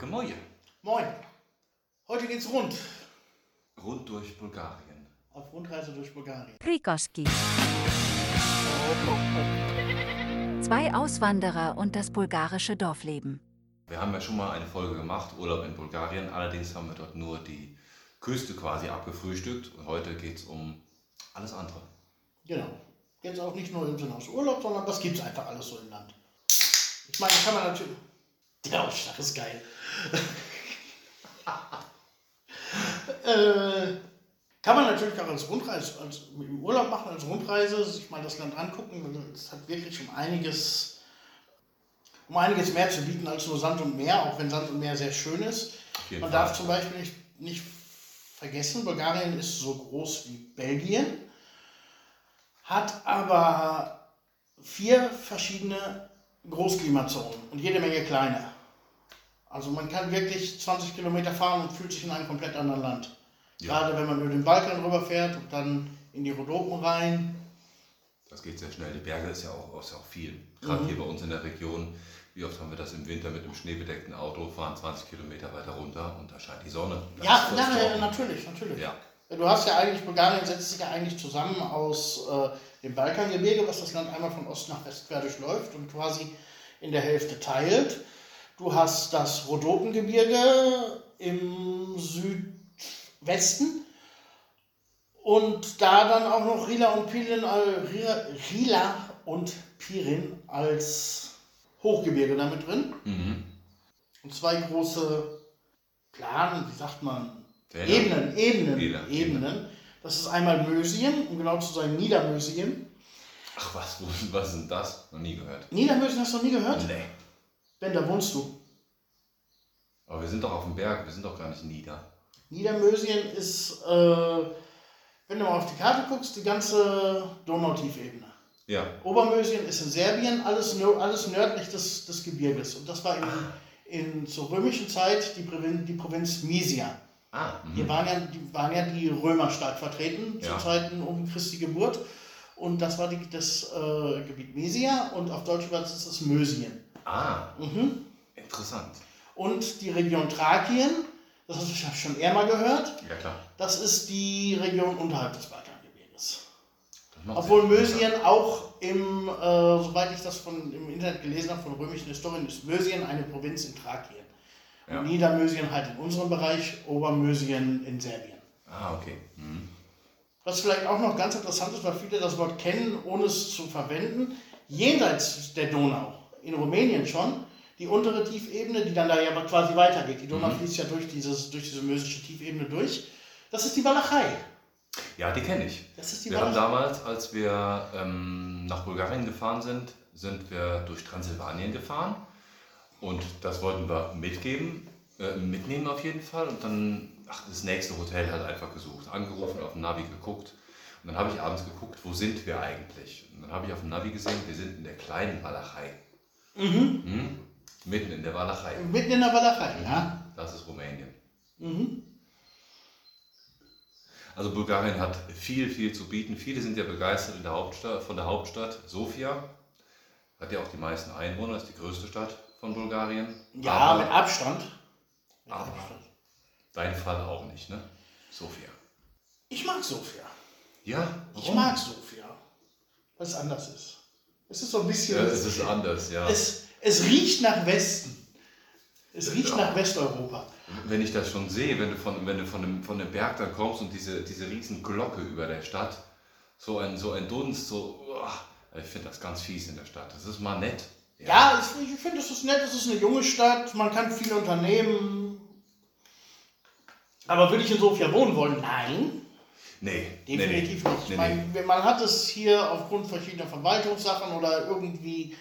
Gemäue. Moin. Heute geht's rund. Rund durch Bulgarien. Auf Rundreise durch Bulgarien. Prikoski. Zwei Auswanderer und das bulgarische Dorfleben. Wir haben ja schon mal eine Folge gemacht, Urlaub in Bulgarien. Allerdings haben wir dort nur die Küste quasi abgefrühstückt. Und heute geht es um alles andere. Genau. Jetzt auch nicht nur im Sinne aus Urlaub, sondern das gibt's einfach alles so im Land. Ich meine, kann man natürlich. Der Ausschlag ist geil. äh, kann man natürlich auch als Rundreise, als im Urlaub machen, als Rundreise, sich mal das Land angucken. Es hat wirklich um einiges, um einiges mehr zu bieten als nur Sand und Meer, auch wenn Sand und Meer sehr schön ist. Man Fall. darf zum Beispiel nicht, nicht vergessen, Bulgarien ist so groß wie Belgien, hat aber vier verschiedene Großklimazonen und jede Menge kleine. Also man kann wirklich 20 Kilometer fahren und fühlt sich in einem komplett anderen Land. Ja. Gerade wenn man über den Balkan rüberfährt und dann in die Rhodopen rein. Das geht sehr schnell. Die Berge ist ja auch, ist ja auch viel. Gerade hier bei uns in der Region. Wie oft haben wir das im Winter mit einem schneebedeckten Auto, fahren 20 Kilometer weiter runter und da scheint die Sonne. Da Ja, ist ja, das natürlich, natürlich. Ja. Du hast ja eigentlich, Bulgarien setzt sich ja eigentlich zusammen aus äh, dem Balkangebirge, was das Land einmal von Ost nach West quer durchläuft und quasi in der Hälfte teilt. Du hast das Rhodopengebirge im Südwesten und da dann auch noch Rila und Pirin, Rila- und Pirin als Hochgebirge damit drin. Mhm. Und zwei große Planen, wie sagt man, Täler. Ebenen, Ebenen, Ebenen, Ebenen. Das ist einmal Mösien, um genau zu sein, Niedermösien. Ach was, was ist denn das? Noch nie gehört. Niedermösien hast du noch nie gehört? Nee. Ben, da wohnst du. Aber wir sind doch auf dem Berg, wir sind doch gar nicht nieder. Niedermösien ist, äh, wenn du mal auf die Karte guckst, die ganze Donautiefebene. Ja. Obermösien ist in Serbien, alles, alles nördlich des, des Gebirges. Und das war in, in, zur römischen Zeit die, Provin die Provinz Mysia. Ah, Hier mhm. waren ja, die, waren ja die Römer stark vertreten zu Ja. Zeiten um Christi Geburt. Und das war die, das äh, Gebiet Mesia und auf Deutsch übersetzt ist es Mösien. Ah Mhm. interessant. Und die Region Thrakien, das hast du schon eher mal gehört, Ja klar. das ist die Region unterhalb des Balkangebirges. Obwohl. Mösien auch im, äh, soweit ich das von, im Internet gelesen habe, von römischen Historien, ist Mösien eine Provinz in Thrakien. Ja. Und Niedermösien halt in unserem Bereich, Obermösien in Serbien. Ah, okay. Mhm. Was vielleicht auch noch ganz interessant ist, weil viele das Wort kennen, ohne es zu verwenden, jenseits der Donau, in Rumänien schon, die untere Tiefebene, die dann da ja quasi weitergeht. Die Donau Mhm. fließt ja durch, dieses, durch diese mösische Tiefebene durch. Das ist die Walachei. Ja, die kenne ich. Das ist die Wir haben Walachei. damals, als wir ähm, nach Bulgarien gefahren sind, sind wir durch Transsilvanien gefahren. Und das wollten wir mitgeben, äh, mitnehmen auf jeden Fall. Und dann, ach, das nächste Hotel halt einfach gesucht. Angerufen, auf dem Navi geguckt. Und dann habe ich abends geguckt, wo sind wir eigentlich? Und dann habe ich auf dem Navi gesehen, wir sind in der kleinen Walachei. Mhm. Hm? Mitten in der Walachei. Mitten in der Walachei, ja. Das ist Rumänien. Mhm. Also Bulgarien hat viel, viel zu bieten. Viele sind ja begeistert in der Hauptstadt, von der Hauptstadt Sofia. Hat ja auch die meisten Einwohner, ist die größte Stadt von Bulgarien. Ja, Aber mit Abstand. Mit Aber- Abstand. dein Fall auch nicht, ne? Sofia. Ich mag Sofia. Ja, Ich mag Sofia. Weil es anders ist. Es ist so ein bisschen. Ja, es ist anders, ja. es, es riecht nach Westen. Es riecht Ja. nach Westeuropa. Wenn ich das schon sehe, wenn du von, wenn du von, dem, von dem Berg dann kommst und diese, diese riesen Glocke über der Stadt, so ein, so ein Dunst, so, uah, ich finde das ganz fies in der Stadt. Das ist mal nett. Ja, ich, ich finde, es ist nett, es ist eine junge Stadt, man kann viel unternehmen. Aber würde ich in Sofia wohnen wollen? Nein, Nee, definitiv nee, nicht. Nee, ich nee. meine, man hat es hier aufgrund verschiedener Verwaltungssachen oder irgendwie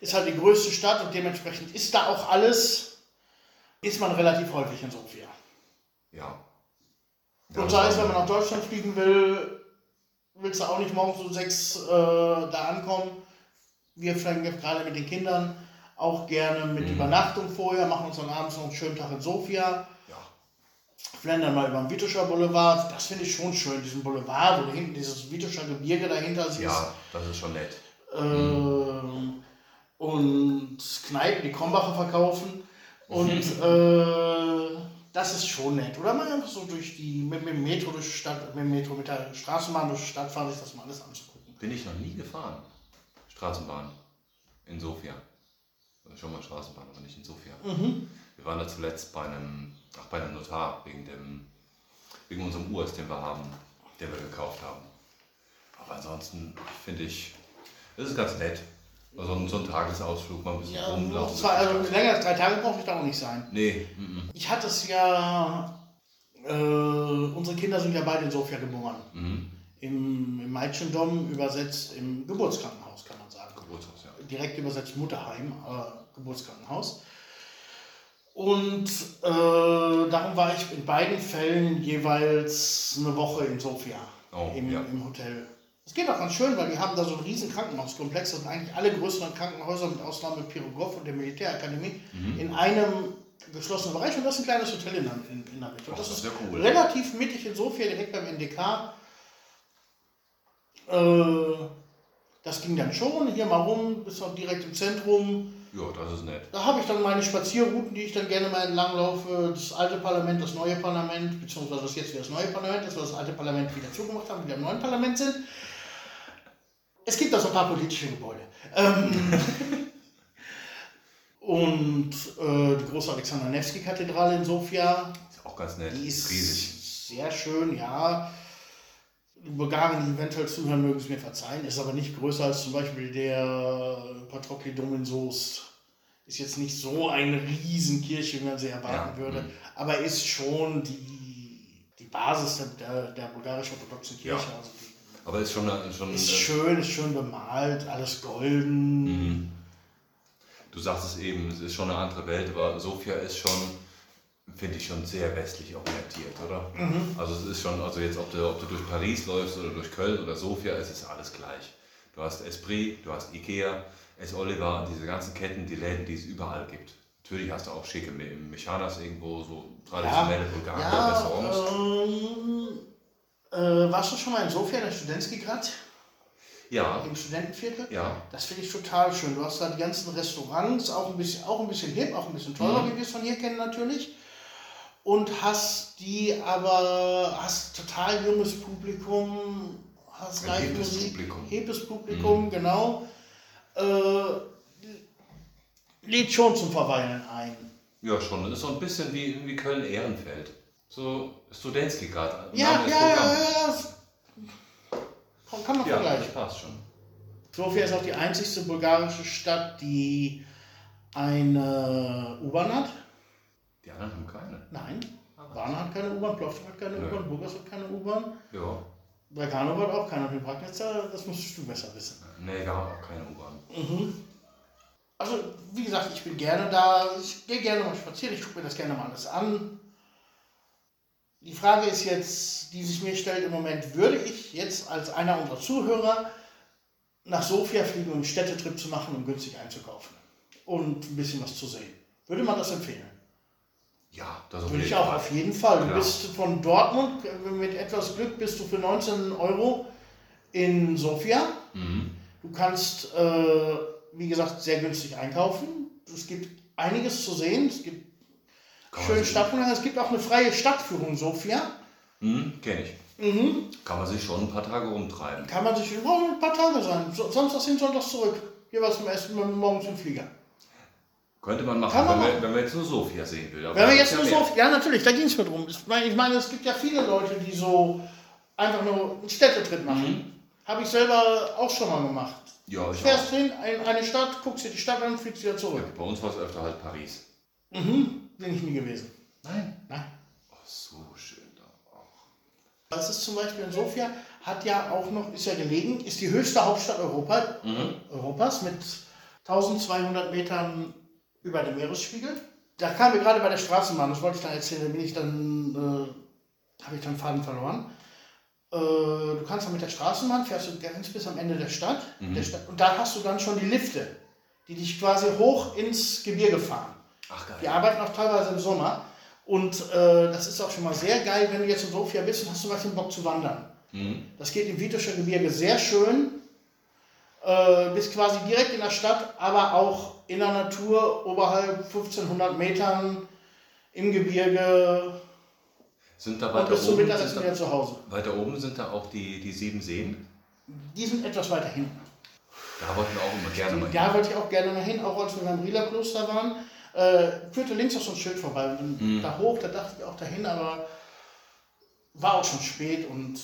ist halt die größte Stadt und dementsprechend ist da auch alles, ist man relativ häufig in Sofia. Ja. Und sei es, wenn man nach Deutschland fliegen will, willst du auch nicht morgens um sechs äh, da ankommen. Wir fliegen gerade mit den Kindern auch gerne mit Mhm. Übernachtung vorher, machen uns dann abends noch einen schönen Tag in Sofia, Ja. Flendern mal über den Vituscher Boulevard. Das finde ich schon schön, diesen Boulevard, wo hinten dieses Vituscher Gebirge dahinter siehst. ja, das ist schon nett. Ähm, und Kneipen, die Krombacher verkaufen. Und äh, das ist schon nett. Oder mal einfach so durch die, mit, mit dem Metro durch die Stadt, mit dem Metro, mit der Straßenbahn durch die Stadt fahren, sich das mal alles anzugucken. Bin ich noch nie gefahren. Straßenbahn. In Sofia. Schon mal Straßenbahn, aber nicht in Sofia. Wir waren da zuletzt bei einem, ach, bei einem Notar wegen, dem, wegen unserem Urs, den wir haben, den wir gekauft haben. Aber ansonsten finde ich, das ist ganz nett. Also so ein- so ein Tagesausflug, mal ein bisschen Ja, rumlaufen. zwei, also länger als drei Tage brauche ich da auch nicht sein. Nee, mhm. Ich hatte es ja, äh, unsere Kinder sind ja beide in Sofia geboren. Mhm. Im, im Meitschendom übersetzt im Geburtskrankenhaus, kann man sagen. Geburtshaus, ja. direkt übersetzt Mutterheim, aber Geburtskrankenhaus. Und äh, darum war ich in beiden Fällen jeweils eine Woche in Sofia Oh, im, ja. im Hotel. Es geht auch ganz schön, weil die haben da so einen riesen Krankenhauskomplex. Sind eigentlich alle größeren Krankenhäuser mit Ausnahme Pirogov und der Militärakademie Mhm. in einem geschlossenen Bereich. Und das ist ein kleines Hotel in der, in, in der Mitte. Und Ach, das das ist cool. relativ mittig in Sofia, direkt beim NDK. Äh, das ging dann schon hier mal rum, bis auch direkt im Zentrum. Ja, das ist nett. Da habe ich dann meine Spazierrouten, die ich dann gerne mal entlang laufe. Das alte Parlament, das neue Parlament, beziehungsweise das jetzt wieder das neue Parlament, dass wir das alte Parlament wieder zugemacht haben, wieder im neuen Parlament sind. Es gibt da so ein paar politische Gebäude. Ähm, und äh, die große Alexander Nevsky-Kathedrale in Sofia, Ist auch ganz nett. die ist riesig. sehr schön, ja. Bulgaren, die eventuell zuhören, mögen es mir verzeihen, ist aber nicht größer als zum Beispiel der Patroklidom in Soest. Ist jetzt nicht so eine Riesenkirche, wie man sie erwarten Ja, würde, mhm. aber ist schon die, die Basis der, der, bulgarisch-orthodoxen Kirche. Ja. Also die Aber ist schon, eine- schon ist äh, schön, ist schön bemalt, alles golden. Mhm. Du sagst es eben, es ist schon eine andere Welt, aber Sofia ist schon, finde ich, schon sehr westlich orientiert, oder? Also es ist schon, also jetzt, ob du, ob du durch Paris läufst oder durch Köln oder Sofia, es ist alles gleich. Du hast Esprit, du hast Ikea, S. Oliver, diese ganzen Ketten, die Läden, die es überall gibt. Natürlich hast du auch schicke Me- Mechanas irgendwo, so traditionelle bulgarische Ja, Restaurants. ähm, äh, warst du schon mal in Sofia, der Studentski Grad, Ja, im Studentenviertel? ja, Das finde ich total schön. Du hast da die ganzen Restaurants, auch ein bisschen, auch ein bisschen hip, auch ein bisschen teurer, Mhm. wie wir es von hier kennen natürlich. Und hast die aber, hast total junges Publikum, hast Ein hippes Live-Musik, Publikum. Mhm. Publikum, genau. Äh, lädt schon zum Verweilen ein. ja schon. Das ist so ein bisschen wie, wie Köln-Ehrenfeld. So Studentski gerade. Ja, ja, ja, ja, ja. Kann- Kann man Ja, vergleichen. das passt schon. Sofia ist auch die einzigste bulgarische Stadt, die eine U-Bahn hat. Die anderen haben keine. Nein, Varna hat keine U-Bahn, Plovdiv hat keine. U-Bahn, Burgas hat keine U-Bahn, Ja. Dragano hat auch keine, und Bragnitz, das musst du besser wissen. Nee, wir haben auch keine U-Bahn. Also, wie gesagt, ich bin gerne da, ich gehe gerne mal spazieren, ich gucke mir das gerne mal alles an. Die Frage ist jetzt, die sich mir stellt im Moment, würde ich jetzt als einer unserer Zuhörer nach Sofia fliegen, um einen Städtetrip zu machen, um günstig einzukaufen und ein bisschen was zu sehen? Würde man das empfehlen? Ja, das Würde ich auch Fall. auf jeden Fall. Du Klar. bist von Dortmund, mit etwas Glück bist du für 19 Euro in Sofia. Mhm. Du kannst, äh, wie gesagt, sehr günstig einkaufen. Es gibt einiges zu sehen. Es gibt Kann man schöne Stadtführungen. Es gibt auch eine freie Stadtführung Sofia. Mhm, kenn ich. Mhm. Kann man sich schon ein paar Tage rumtreiben. Kann man sich überhaupt ein paar Tage sein. Samstags hin, sonntags zurück. Jeweils zum Essen, morgens im Flieger. Könnte man machen, man wenn, wir, machen. wenn wir jetzt nur Sofia sehen will. Wenn wir da jetzt nur ja so, ja natürlich, da ging es mir drum. Ich meine, ich meine, es gibt ja viele Leute, die so einfach nur einen Städtetrip machen. Habe ich selber auch schon mal gemacht. Ja, ich Fährst auch. hin, in eine Stadt, guckst dir die Stadt an, fliegst wieder zurück. Bei uns war es öfter halt Paris. Mhm. Bin ich nie gewesen. Nein. Nein. Oh, so schön da auch. Das ist zum Beispiel in Sofia, hat ja auch noch, ist ja gelegen, ist die höchste Hauptstadt Europa, Mhm. Europas mit 1200 Metern über dem Meeresspiegel. Da kamen wir gerade bei der Straßenbahn, das wollte ich dann erzählen, da bin ich dann, äh, habe ich dann Faden verloren. Äh, du kannst dann mit der Straßenbahn, fährst du ganz bis am Ende der Stadt, der Stadt und da hast du dann schon die Lifte, die dich quasi hoch ins Gebirge fahren. Ach geil. Die arbeiten auch teilweise im Sommer. Und äh, das ist auch schon mal sehr geil, wenn du jetzt in Sofia bist und hast zum Beispiel Bock zu wandern. Mhm. Das geht im Vituscher Gebirge sehr schön. Äh, bist quasi direkt in der Stadt, aber auch in der Natur, oberhalb 1500 Metern im Gebirge. Sind da weiter bis zum oben, Mittagessen sind wieder da, zu Hause. weiter oben sind da auch die, die sieben Seen. Die sind etwas weiter hinten. Da wollten wir auch immer gerne mal Da wollte ich auch gerne mal hin, auch als wir beim Rieler Kloster waren. Äh, führte links auch so ein Schild vorbei. Und dann Mhm. da hoch, da dachte ich auch dahin, aber war auch schon spät und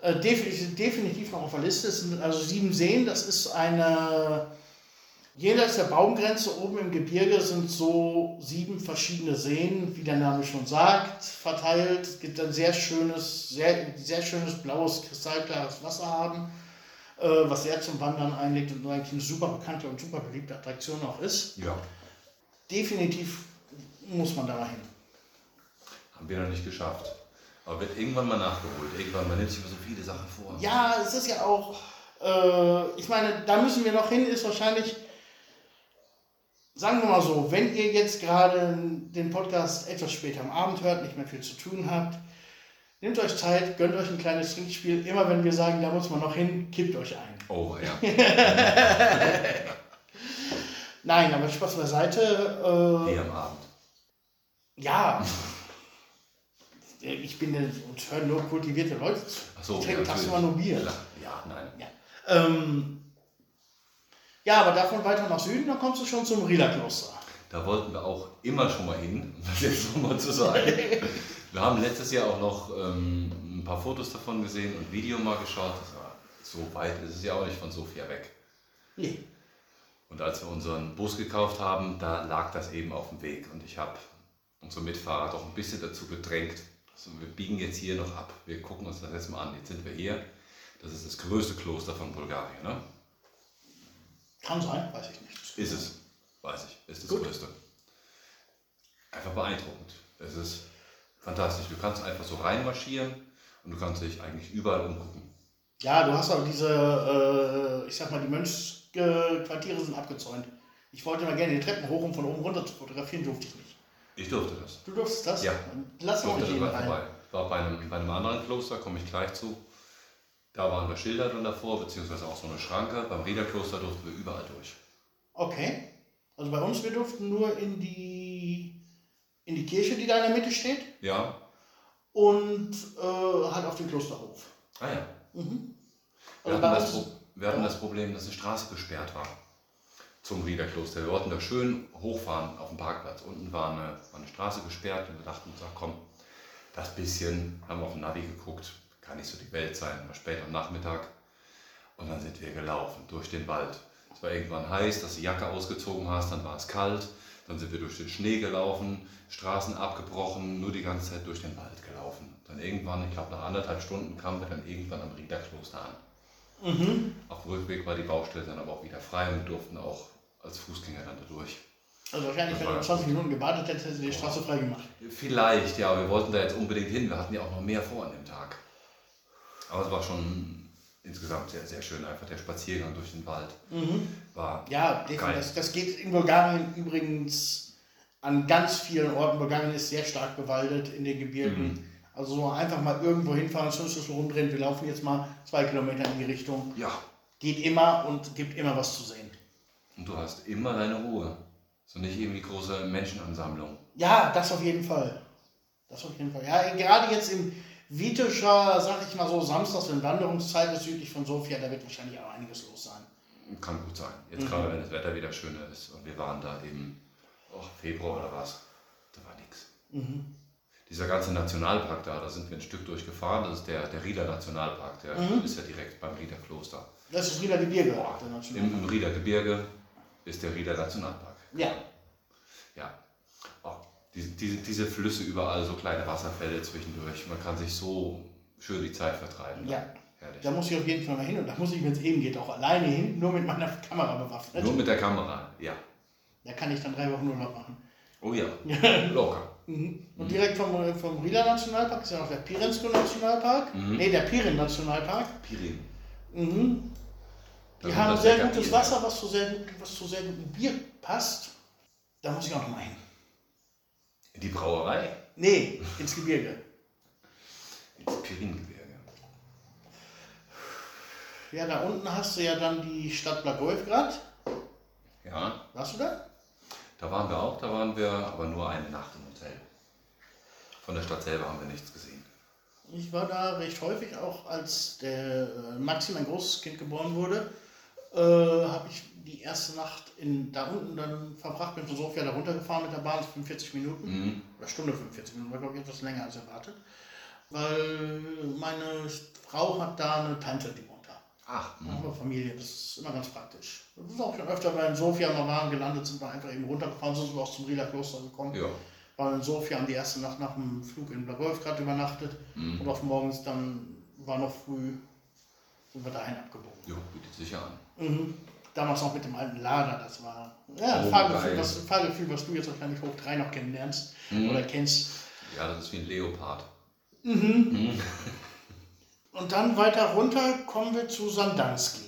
äh, definitiv, definitiv noch auf der Liste. Es sind also sieben Seen, das ist eine. Jenseits der Baumgrenze oben im Gebirge sind so sieben verschiedene Seen, wie der Name schon sagt, verteilt. Es gibt ein sehr schönes, sehr, sehr schönes blaues, kristallklares Wasser haben äh, was sehr zum Wandern einlegt und eigentlich eine super bekannte und super beliebte Attraktion auch ist. Ja, Definitiv muss man da mal hin. haben wir noch nicht geschafft. Aber wird irgendwann mal nachgeholt. Irgendwann, man nimmt sich immer so viele Sachen vor. Ja, es ist ja auch, äh, ich meine, da müssen wir noch hin, ist wahrscheinlich, sagen wir mal so, wenn ihr jetzt gerade den Podcast etwas später am Abend hört, nicht mehr viel zu tun habt, nehmt euch Zeit, gönnt euch ein kleines Trinkspiel. Immer wenn wir sagen, da muss man noch hin, kippt euch ein. Oh, ja. Nein, aber Spaß beiseite. Äh, Nee, am Abend. Ja. Ich bin und höre nur kultivierte Leute zu. Ach so, ich trinke ja, tagsüber nur Bier. Ja, nein. Ja. Ähm, ja, aber davon weiter nach Süden, dann kommst du schon zum Rieler-Kloster. Da wollten wir auch immer schon mal hin, um das jetzt nochmal zu sagen. Wir haben letztes Jahr auch noch ähm, ein paar Fotos davon gesehen und Video mal geschaut. Das war, so weit ist es ja auch nicht von Sofia weg. Nee. Und als wir unseren Bus gekauft haben, da lag das eben auf dem Weg. Und ich habe unsere Mitfahrer doch ein bisschen dazu gedrängt. Also wir biegen jetzt hier noch ab. Wir gucken uns das jetzt mal an. Jetzt sind wir hier. Das ist das größte Kloster von Bulgarien. Ne? Kann sein, weiß ich nicht. Ist es. Weiß ich. Ist das Gut. größte. Einfach beeindruckend. Es ist fantastisch. Du kannst einfach so reinmarschieren und du kannst dich eigentlich überall umgucken. Ja, du hast aber diese, äh, ich sag mal, die Mönchsquartiere sind abgezäunt. Ich wollte mal gerne die Treppen hoch, um von oben runter zu fotografieren, durfte ich nicht. Ich durfte das. Du durftest das? Ja. Lass Ich auch durfte nicht rein. vorbei. War bei einem, bei einem anderen Kloster, komme ich gleich zu. Da waren wir Schilder drin davor, beziehungsweise auch so eine Schranke. Beim Riederkloster durften wir überall durch. Okay. Also bei uns, wir durften nur in die, in die Kirche, die da in der Mitte steht, Ja? und äh, halt auf den Klosterhof. Ah ja. Mhm. Wir Also hatten, bei das, wir hatten das Problem, dass eine Straße gesperrt war zum Riederkloster. Wir wollten da schön hochfahren auf dem Parkplatz. Unten war eine, war eine Straße gesperrt und wir dachten uns, ach komm, das bisschen, haben wir auf dem Navi geguckt, kann nicht so die Welt sein, war spät am Nachmittag. Und dann sind wir gelaufen durch den Wald. Es war irgendwann heiß, dass du die Jacke ausgezogen hast, dann war es kalt. Dann sind wir durch den Schnee gelaufen, Straßen abgebrochen, nur die ganze Zeit durch den Wald gelaufen. Dann irgendwann, ich glaube nach anderthalb Stunden, kamen wir dann irgendwann am Riederkloster an. mhm. Auf dem Rückweg war die Baustelle dann aber auch wieder frei und wir durften auch als Fußgänger dann da durch. also wahrscheinlich, wenn du war 20 Minuten gewartet hättest, hättest du die Straße frei gemacht. Vielleicht, ja, wir wollten da jetzt unbedingt hin. Wir hatten ja auch noch mehr vor an dem Tag. Aber es war schon insgesamt sehr, sehr schön. Einfach der Spaziergang durch den Wald war Ja, definitiv. Das, das geht in Bulgarien übrigens an ganz vielen Orten. Bulgarien ist sehr stark bewaldet in den Gebirgen. Mhm. Also so einfach mal irgendwo hinfahren, Zündschlüssel rumdrehen, wir laufen jetzt mal zwei Kilometer in die Richtung. Ja, Geht immer und gibt immer was zu sehen. und du hast immer deine Ruhe. So nicht irgendwie große Menschenansammlung. Ja, das auf jeden Fall. Das auf jeden Fall. Ja, gerade jetzt im Vitischer, sag ich mal so, Samstags, wenn Wanderungszeit ist südlich von Sofia, da wird wahrscheinlich auch einiges los sein. Kann gut sein. Jetzt gerade, wenn das Wetter wieder schöner ist. Und wir waren da eben, oh, Februar oder was, da war nichts. Dieser ganze Nationalpark da, da sind wir ein Stück durchgefahren. Das ist der, der Rieder Nationalpark. Der ist ja direkt beim Rieder Kloster. Das ist wieder Gebirge. National- Im, Im Rieder Gebirge ist der Rieder Nationalpark. Ja. Ja. Diese, diese, diese Flüsse überall, so kleine Wasserfälle zwischendurch. Man kann sich so schön die Zeit vertreiben. Ja. Herrlich. Da muss ich auf jeden Fall mal hin und da muss ich, wenn es eben geht, auch alleine hin, nur mit meiner Kamera bewaffnet. Nur mit der Kamera, ja. Da kann ich dann drei Wochen Urlaub machen. Oh ja, locker. Und direkt vom, vom Rila Nationalpark ist ja noch der Pirinsko Nationalpark. Ne, der Pirin Nationalpark. Pirin. Mhm. Die haben sehr gutes Bier. Wasser, was zu sehr, was zu sehr gutem Bier passt. Da muss ich auch noch mal hin. In die Brauerei. Nee, ins Gebirge. Ins Piringebirge. Ja, da unten hast du ja dann die Stadt Blagojevgrad. Ja, Warst du da? da waren wir auch, da waren wir aber nur eine Nacht im Hotel. Von der Stadt selber haben wir nichts gesehen. Ich war da recht häufig, auch als der äh, Maxi, mein großes Kind, geboren wurde, äh, habe ich die erste Nacht in, da unten dann verbracht, bin von Sofia da runtergefahren mit der Bahn, 45 Minuten, Mhm. oder Stunde 45 Minuten, war glaube ich etwas länger als erwartet, weil meine Frau hat da eine Tante, die wohnt da. Ach, mhm. wir Familie, das ist immer ganz praktisch. Das ist auch schon öfter, weil in Sofia mal waren, gelandet sind wir einfach eben runtergefahren, sind wir auch zum Rieler Kloster gekommen. ja. Waren in Sofia, haben die erste Nacht nach dem Flug in Blagojevgrad übernachtet Mhm. und auf morgens dann war noch früh, sind wir dahin abgebogen. Jo, bietet sich ja an. Mhm. Damals noch mit dem alten Lader, das war ja, ein Oh, Fahrgefühl, geil. was, Fahrgefühl, was du jetzt wahrscheinlich hoch 3 noch kennenlernst Mhm. oder kennst. Ja, das ist wie ein Leopard. Und dann weiter runter kommen wir zu Sandanski.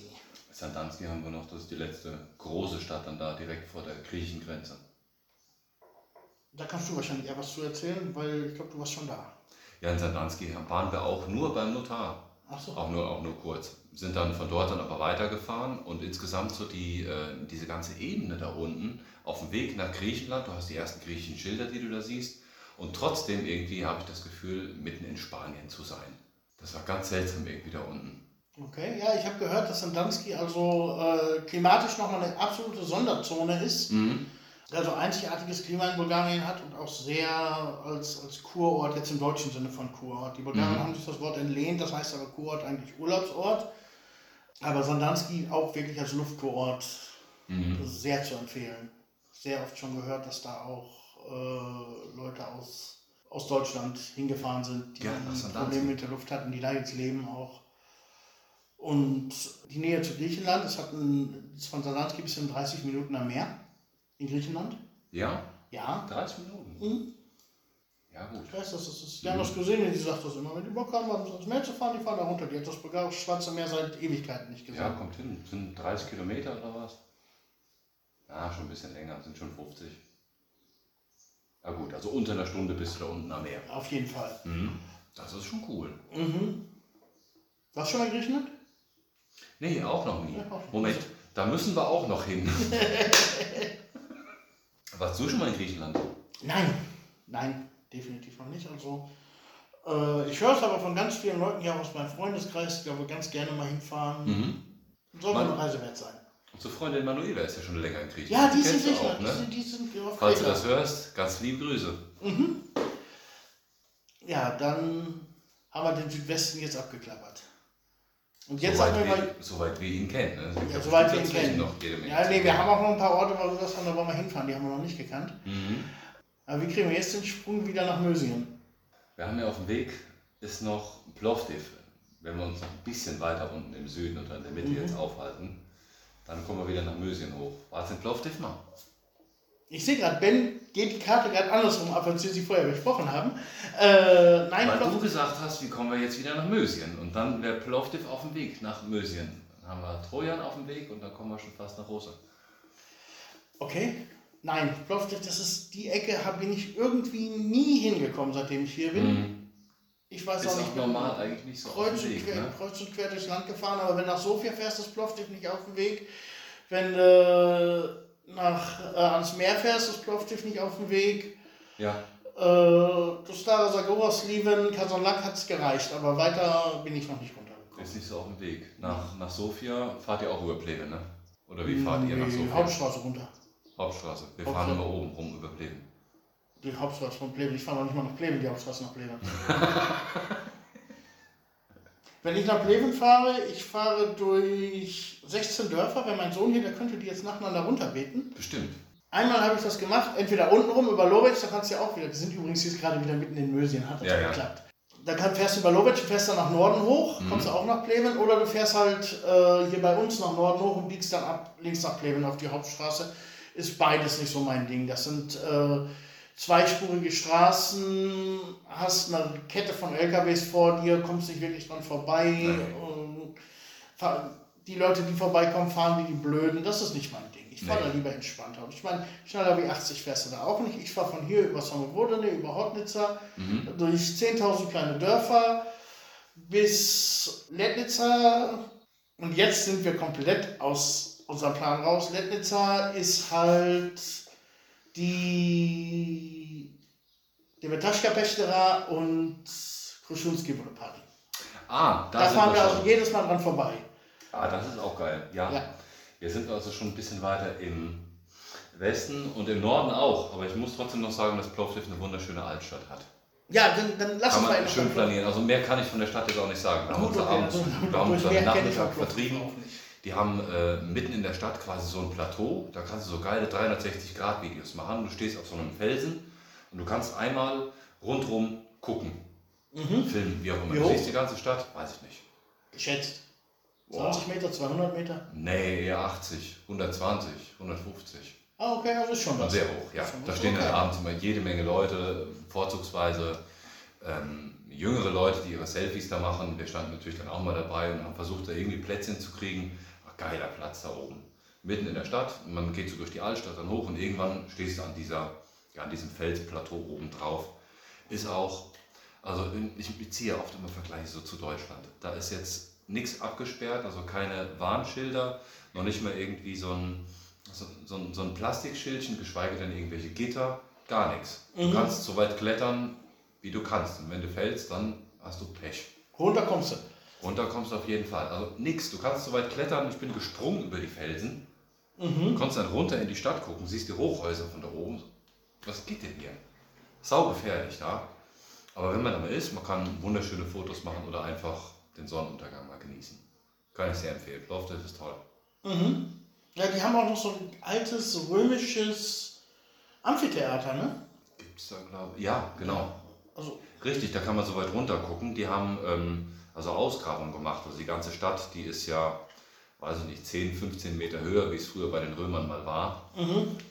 Sandanski haben wir noch, das ist die letzte große Stadt dann da direkt vor der griechischen Grenze. Da kannst du wahrscheinlich eher was zu erzählen, weil ich glaube, du warst schon da. Ja, in Sandanski waren wir auch nur beim Notar. Ach so. Auch nur, auch nur kurz. Sind dann von dort dann aber weitergefahren und insgesamt so die, äh, diese ganze Ebene da unten auf dem Weg nach Griechenland, du hast die ersten griechischen Schilder, die du da siehst und trotzdem irgendwie habe ich das Gefühl, mitten in Spanien zu sein. Das war ganz seltsam irgendwie da unten. Okay, ja, ich habe gehört, dass Sandanski also äh, klimatisch nochmal eine absolute Sonderzone ist. Mhm. Also einzigartiges Klima in Bulgarien hat und auch sehr als, als Kurort, jetzt im deutschen Sinne von Kurort. Die Bulgaren Mhm. haben sich das Wort entlehnt, das heißt aber Kurort eigentlich Urlaubsort. Aber Sandanski auch wirklich als Luftkurort Mhm. sehr zu empfehlen. Sehr oft schon gehört, dass da auch äh, Leute aus, aus Deutschland hingefahren sind, die Ja. Probleme mit der Luft hatten, die da jetzt leben auch. Und die Nähe zu Griechenland, es hat ein, ist von Sandanski bis in 30 Minuten am Meer in Griechenland. Ja, Ja, 30 Minuten. Mhm. Ja, gut. ich weiß, das ist. Janos Cousine, die sagt das immer. Wenn die Bock haben, ans Meer zu fahren, die fahren da runter. Die hat das bulgarische Schwarze Meer seit Ewigkeiten nicht gesehen. Ja, kommt hin. Sind 30 Kilometer oder was? Ja, schon ein bisschen länger, sind schon 50. Na gut, also unter einer Stunde bist du da unten am Meer. Auf jeden Fall. Mhm. Das ist schon cool. Mhm. Warst du schon mal in Griechenland? Nee, auch noch nie. Ja, auch nicht. Moment, da müssen wir auch noch hin. Warst du schon mal in Griechenland? Nein, nein, definitiv noch nicht. Also, äh, ich höre es aber von ganz vielen Leuten hier aus meinem Freundeskreis, die aber ganz gerne mal hinfahren. Mhm. Soll mal eine Reise wert sein. Unsere Freundin Manuela ist ja schon länger in Griechenland. Ja, die sind kennst du sicher. auch, Die ne? sind, die sind Falls du das hörst, ganz liebe Grüße. Ja, dann haben wir den Südwesten jetzt abgeklappert. Und jetzt Soweit wir mal, soweit wir ihn kennen. Ne? Ja, soweit wir ihn kennen. Noch jede Menge Ja, nee, wir haben auch noch ein paar Orte, wo wir gesagt haben, da wollen wir hinfahren. Die haben wir noch nicht gekannt. Mhm. Aber wie kriegen wir jetzt den Sprung wieder nach Mösien? Wir haben ja auf dem Weg ist noch Plovdiv. Wenn wir uns noch ein bisschen weiter unten im Süden oder in der Mitte Mhm. jetzt aufhalten, dann kommen wir wieder nach Mösien hoch. War es in Plovdiv mal? Ich sehe gerade, Ben geht die Karte gerade andersrum ab, als wir sie vorher besprochen haben. Äh, nein, Weil du gesagt hast, wie kommen wir jetzt wieder nach Mösien? Und dann wäre Plovdiv auf dem Weg nach Mösien. Dann haben wir Trojan auf dem Weg und dann kommen wir schon fast nach Russe. Okay. Nein, Plovdiv, das ist die Ecke, bin ich irgendwie nie hingekommen, seitdem ich hier bin. Ich weiß Mhm. Ist auch nicht, bin normal eigentlich nicht so kreuz, Weg. quer, Ne? kreuz und quer durchs Land gefahren, aber wenn du nach Sofia fährst, ist Plovdiv nicht auf dem Weg. Wenn du nach, äh, ans Meer fährst, ist Plovdiv nicht auf dem Weg. Ja, Äh, du Stara Zagora, Sliven, Kazanlak hat es gereicht, aber weiter bin ich noch nicht runtergekommen. ist nicht so auf dem Weg. Nach, nach Sofia fahrt ihr auch über Pleven, ne? Oder wie fahrt ihr nach Nee, Sofia? Hauptstraße runter. Hauptstraße. Wir Hauptstraße. fahren immer oben rum über Pleven. Die Hauptstraße von Pleven. Ich fahre noch nicht mal nach Pleven, die Hauptstraße nach Pleven. Wenn ich nach Pleven fahre, ich fahre durch 16 Dörfer. Wenn mein Sohn hier, der könnte die jetzt nacheinander runterbeten. Bestimmt. Einmal habe ich das gemacht, entweder unten rum über Lovic, da kannst du ja auch wieder, wir sind übrigens jetzt gerade wieder mitten in Mösien, hat das Ja, ja, ja. geklappt. Da kann, fährst du über Lovic, fährst dann nach Norden hoch, Mhm. kommst du auch nach Pleven, oder du fährst halt äh, hier bei uns nach Norden hoch und biegst dann ab links nach Pleven auf die Hauptstraße. Ist beides nicht so mein Ding. Das sind äh, zweispurige Straßen, hast eine Kette von LKWs vor dir, kommst nicht wirklich dran vorbei. Fahr- die Leute, die vorbeikommen, fahren wie die Blöden. Das ist nicht mein Ding. Ich fahre Nee. da lieber entspannter. Und ich meine, schneller wie 80 fährst du da auch nicht. Ich fahre von hier über Samobodene, über Hotnitzer, Mhm. durch 10.000 kleine Dörfer bis Letnitzer Und jetzt sind wir komplett aus unserem Plan raus. Letnitzer ist halt die Demetashka Pechtera und Kruschunski Party. Ah, da, Da fahren wir wir schon. also jedes Mal dran vorbei. Ah, das ist auch geil. Ja. Ja. Wir sind also schon ein bisschen weiter im Westen und im Norden auch. Aber ich muss trotzdem noch sagen, dass Plovdiv eine wunderschöne Altstadt hat. Ja, dann, dann lass Kann uns mal schön planieren. Also mehr kann ich von der Stadt jetzt auch nicht sagen. Wir haben uns Gut, okay, abends, also, wir haben uns durch am ich Nachmittag auch vertrieben. auch nicht. Die haben äh, mitten in der Stadt quasi so ein Plateau. Da kannst du so geile 360-Grad-Videos machen. Du stehst auf so einem Felsen und du kannst einmal rundherum gucken. Filmen, wie auch immer. Wie Du siehst die ganze Stadt? Weiß ich nicht. Geschätzt. Boah. 20 Meter, 200 Meter? Nee, eher 80, 120, 150. Ah, okay, das ist schon was. sehr hoch, ja. Da stehen okay. dann abends immer jede Menge Leute, vorzugsweise ähm, jüngere Leute, die ihre Selfies da machen. Wir standen natürlich dann auch mal dabei und haben versucht, da irgendwie Plätzchen zu kriegen. Geiler Platz da oben. Mitten in der Stadt. Man geht so durch die Altstadt dann hoch und irgendwann stehst du an, dieser, ja, an diesem Felsplateau oben drauf. Ist auch, also ich beziehe oft immer Vergleiche so zu Deutschland. Da ist jetzt nichts abgesperrt, also keine Warnschilder, noch nicht mal irgendwie so ein, so, so, ein, so ein Plastikschildchen, geschweige denn irgendwelche Gitter, gar nichts. Du kannst so weit klettern, wie du kannst. Und wenn du fällst, dann hast du Pech. Runter kommst du. Runter kommst du auf jeden Fall. Also nix, du kannst so weit klettern. Ich bin gesprungen über die Felsen. Mhm. Du kannst dann runter in die Stadt gucken, siehst die Hochhäuser von da oben. Was geht denn hier? Sau gefährlich da. Aber wenn man da mal ist, man kann wunderschöne Fotos machen oder einfach den Sonnenuntergang mal genießen. Kann ich sehr empfehlen. Plovdiv ist toll. Ja, die haben auch noch so ein altes römisches Amphitheater, ne? Gibt's da, glaube ich. Ja, genau. Also, Richtig, da kann man so weit runter gucken. Die haben ähm, also Ausgrabungen gemacht. Also die ganze Stadt, die ist ja, weiß ich nicht, 10, 15 Meter höher, wie es früher bei den Römern mal war.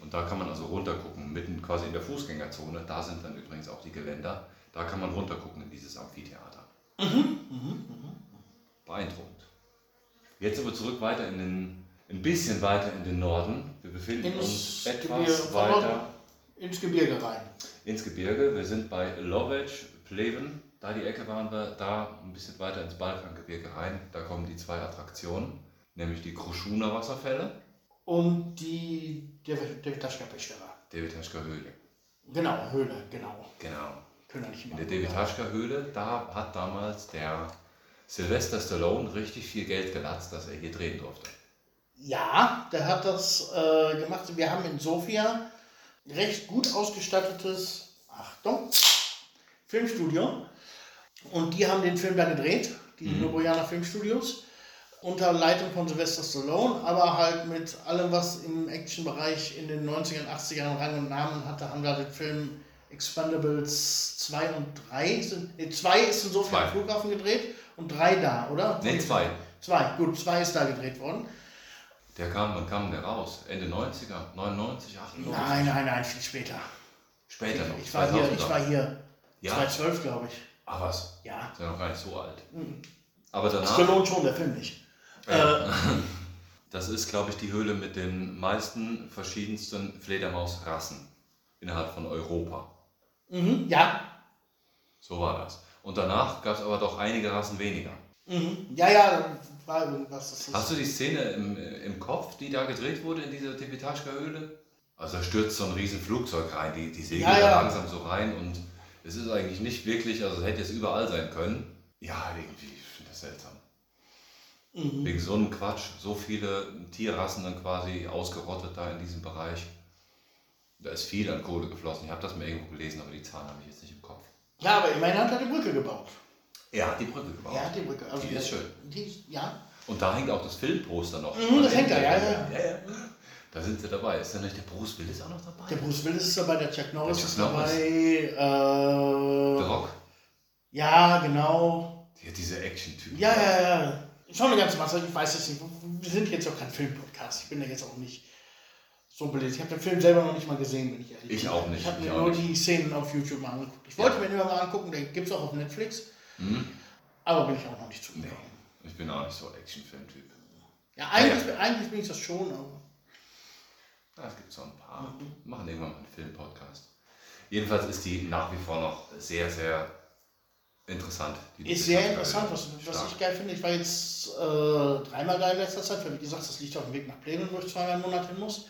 Und da kann man also runter gucken, mitten quasi in der Fußgängerzone. Da sind dann übrigens auch die Geländer. Da kann man runter gucken in dieses Amphitheater. Beeindruckend. Jetzt aber zurück weiter in den, ein bisschen weiter in den Norden. Wir befinden Ins uns Gebirge, etwas von weiter ins Gebirge rein. ins Gebirge. Wir sind bei Lovec, Pleven. Da die Ecke waren wir, da ein bisschen weiter ins Balkangebirge rein. Da kommen die zwei Attraktionen, nämlich die Kruschuna Wasserfälle, Und die Devitaschka Pechtera. Devitaschka Höhle. Genau, Höhle, genau. Genau. In der Devitaschka Höhle, da hat damals der Sylvester Stallone richtig viel Geld gelatzt, dass er hier drehen durfte. Ja, der hat das äh, gemacht. Wir haben in Sofia recht gut ausgestattetes, Achtung, Filmstudio. Und die haben den Film da gedreht, die Mhm. Ljubljana Filmstudios, unter Leitung von Sylvester Stallone, aber halt mit allem, was im Actionbereich in den 90ern, 80ern Rang und Namen hatte, haben da den Film Expendables 2 und 3, sind, nee, 2 ist in Sofia Zwei. am Flughafen gedreht und 3 da, oder? Ne, zwei. 2, gut, 2 ist da gedreht worden. Der kam, wann kam der raus? Ende 90er, 99, 98? Nein, nein, nein, viel später. Später noch. Ich war hier, ich 2000er. war hier Ja. 2012, glaube ich. Ah, was? Ja. Ist ja noch gar nicht so alt. Aber danach. Stallone schon, der Film nicht. Ja. Das ist, glaube ich, die Höhle mit den meisten verschiedensten Fledermausrassen innerhalb von Europa. Mhm, ja. So war das. Und danach gab es aber doch einige Rassen weniger. Mhm. Ja, ja, war irgendwas. Das ist Hast du die Szene im, im Kopf, die da gedreht wurde in dieser Tibetaschka-Höhle? Also da stürzt so ein riesen Flugzeug rein, die, die segeln Ja, da ja. langsam so rein und es ist eigentlich nicht wirklich, also es hätte jetzt überall sein können. Ja, irgendwie, ich finde das seltsam. Mhm. Wegen so einem Quatsch, so viele Tierrassen dann quasi ausgerottet da in diesem Bereich. Da ist viel an Kohle geflossen. Ich habe das mal irgendwo gelesen, aber die Zahlen habe ich jetzt nicht im Kopf. ja, aber immerhin hat er die Brücke gebaut. Er hat die Brücke gebaut. Er hat die Brücke. Also Die ist schön. Die ist, ja. Und da hängt auch das Filmposter noch. Mhm, das hängt da, ja, ja. ja, ja. Da sind sie dabei. Ist dann nicht der Bruce Willis auch noch dabei? Der Bruce Willis ist dabei, der Chuck Norris Der Chuck ist Norris. dabei. The Äh, Rock? ja, genau. Ja, diese Action-Typen. Ja, ja, ja. Schon eine ganze Masse. Ich weiß jetzt nicht. Wir sind jetzt auch kein Filmpodcast. Ich bin da jetzt auch nicht so belesen. Ich habe den Film selber noch nicht mal gesehen, wenn ich ehrlich Ich bin. auch nicht, Ich habe ich mir nur die Szenen auf YouTube mal angeguckt. Ich wollte Ja. mir den mal angucken, den gibt es auch auf Netflix. Hm? Aber bin ich auch noch nicht Nee, zugekommen. ich bin auch nicht so Action-Film-Typ. Ja, eigentlich, eigentlich bin ich das schon, aber. Ja, es gibt so ein paar. Wir machen irgendwann mal einen Film-Podcast. Jedenfalls ist die nach wie vor noch sehr, sehr interessant. Ist sehr interessant, was, was ich geil finde. Ich war jetzt äh, dreimal da in letzter Zeit, weil wie gesagt, das liegt auf dem Weg nach Plenum, wo ich zweimal im Monat hin muss.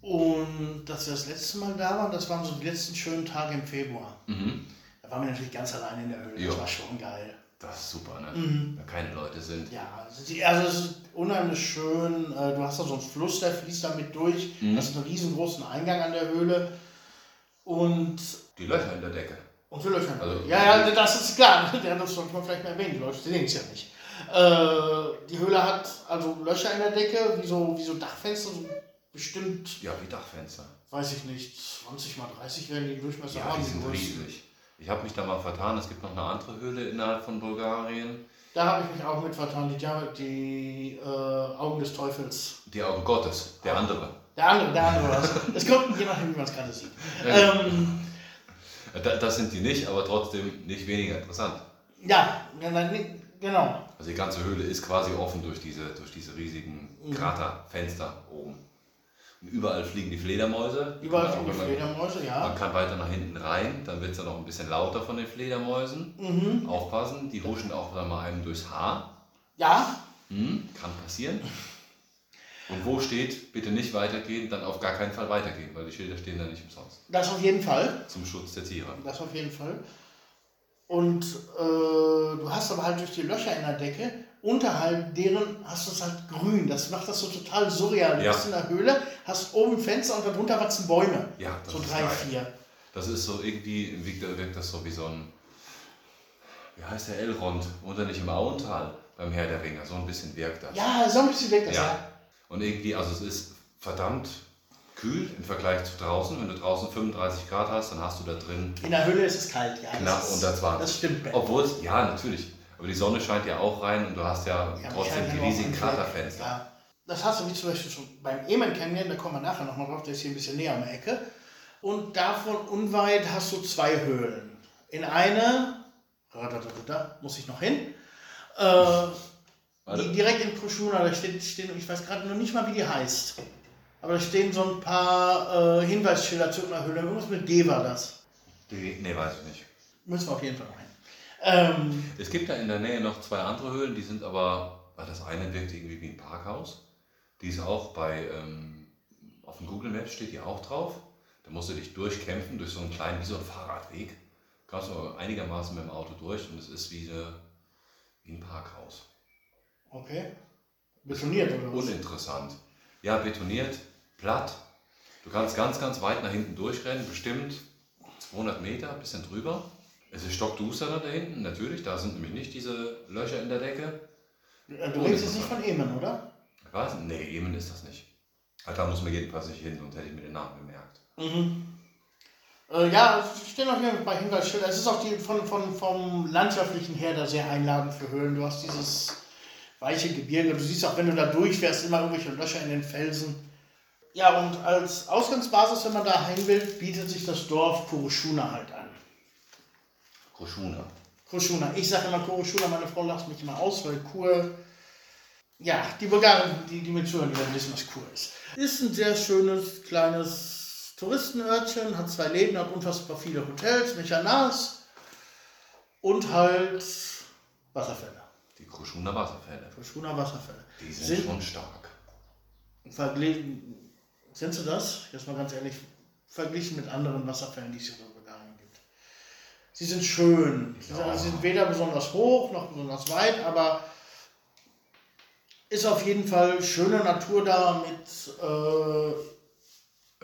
Und dass wir das letzte Mal da waren, das waren so die letzten schönen Tage im Februar. Mhm. Da waren wir natürlich ganz alleine in der Höhle. Jo. Das war schon geil. Das ist super, ne? Mhm. Wenn keine Leute sind. Ja, also also es ist unheimlich schön. Äh, Du hast da so einen Fluss, der fließt da mit durch. Mhm. Das ist einen riesengroßen Eingang an der Höhle. Und, Die Löcher in der Decke. und wir löchern. Also- ja, ja, das ist klar. Ja, das sollte man vielleicht mal erwähnen. Die Leute sehen es ja nicht. Äh, die Höhle hat also Löcher in der Decke, wie so, wie so Dachfenster, so bestimmt, Ja, wie Dachfenster. weiß ich nicht, 20 mal 30 werden die Durchmesser Ja, haben. die sind riesig. Ich habe mich da mal vertan. Es gibt noch eine andere Höhle innerhalb von Bulgarien. Da habe ich mich auch mit vertan. Die, die äh, Augen des Teufels. Die Augen Gottes, der andere. Der andere, der andere es. Kommt je nachdem, wie man es gerade sieht. Ähm, Da- Das sind die nicht, aber trotzdem nicht weniger interessant. ja, genau. Also die ganze Höhle ist quasi offen durch diese, durch diese riesigen Mhm. Kraterfenster oben. Überall fliegen die Fledermäuse. Überall sind die Fledermäuse, Man ja. kann weiter nach hinten rein, dann wird es dann noch ein bisschen lauter von den Fledermäusen. Mhm. Aufpassen, die huschen auch dann mal einem durchs Haar. Ja, Hm, kann passieren. Und wo steht, bitte nicht weitergehen, dann auf gar keinen Fall weitergehen, weil die Schilder stehen da nicht umsonst. das auf jeden Fall. Zum Schutz der Tiere. Das auf jeden Fall. Und äh, du hast aber halt durch die Löcher in der Decke, unterhalb deren hast du es halt grün. Das macht das so total surreal. Du Ja. bist in der Höhle, hast oben Fenster und darunter wachsen Bäume. Ja, das So ist drei, geil. vier. Das ist so irgendwie, wirkt, wirkt das so wie so ein, wie heißt der Elrond, unter nicht im Auental beim Herr der Ringe, so ein bisschen wirkt das. Ja, so ein bisschen weg das, ja. Ja. Und irgendwie, also es ist verdammt kühl im Vergleich zu draußen. Wenn du draußen 35 Grad hast, dann hast du da drin In der Höhle ist es kalt, ja. knapp unter 20. Das stimmt. Obwohl es, ja, natürlich. Aber die Sonne scheint ja auch rein und du hast ja, Ja, trotzdem die riesigen. Kraterfenster. Ja. Das hast du wie zum Beispiel schon beim Emen Canyon, da kommen wir nachher nochmal drauf, der ist hier ein bisschen näher um die Ecke. Und davon unweit hast du zwei Höhlen. In eine, da muss ich noch hin, äh, die direkt in Kruschuna, da steht, stehen, ich weiß gerade noch nicht mal, wie die heißt. Aber da stehen so ein paar äh, Hinweisschilder zu einer Höhle. Irgendwas mit D war das. Die, nee, weiß ich nicht. Müssen wir auf jeden Fall noch. Ähm, Es gibt da in der Nähe noch zwei andere Höhlen, die sind aber, ah, das eine wirkt irgendwie wie ein Parkhaus. Die ist auch bei, ähm, auf dem Google Maps steht die auch drauf. Da musst du dich durchkämpfen durch so einen kleinen, wie so ein Fahrradweg. Kannst du einigermaßen mit dem Auto durch und es ist wie, eine, wie ein Parkhaus. okay. Betoniert oder was? Uninteressant. Ja, betoniert, platt. Du kannst ganz, ganz weit nach hinten durchrennen, bestimmt 200 Meter, ein bisschen drüber. Es ist stockduster da hinten, natürlich. Da sind nämlich nicht diese Löcher in der Decke. Äh, Du redest jetzt nicht von Emen, oder? Was? Nee, Emen ist das nicht. Da muss man jedenfalls nicht hin, sonst hätte ich mir den Namen gemerkt. Mhm. Äh, ja, es stehen auf jeden Fall bei Hinweisschildern. Es ist auch die, von, von, vom landschaftlichen her da sehr einladend für Höhlen. Du hast dieses weiche Gebirge. Du siehst auch, wenn du da durchfährst, immer irgendwelche Löcher in den Felsen. Ja, und als Ausgangsbasis, wenn man da hin will, bietet sich das Dorf Kurushuna halt an. Koschuna. Kurushuna. Ich sage immer Kurushuna, meine Frau lacht mich immer aus, weil Kur. Ja, die Bulgaren, die, die mit zuhören, die werden wissen, was Kur ist. Ist ein sehr schönes, kleines Touristenörtchen, hat zwei Läden, hat unfassbar viele Hotels, Mechanas und halt Wasserfälle. Die Koschuna Wasserfälle. Kurushuna Wasserfälle. Die sind, Sind- schon stark. Verglichen, sind sie das? Jetzt mal ganz ehrlich, verglichen mit anderen Wasserfällen, die es hier gibt. Sie sind schön. Sie sind- sie sind weder besonders hoch noch besonders weit, aber ist auf jeden Fall schöne Natur da mit äh,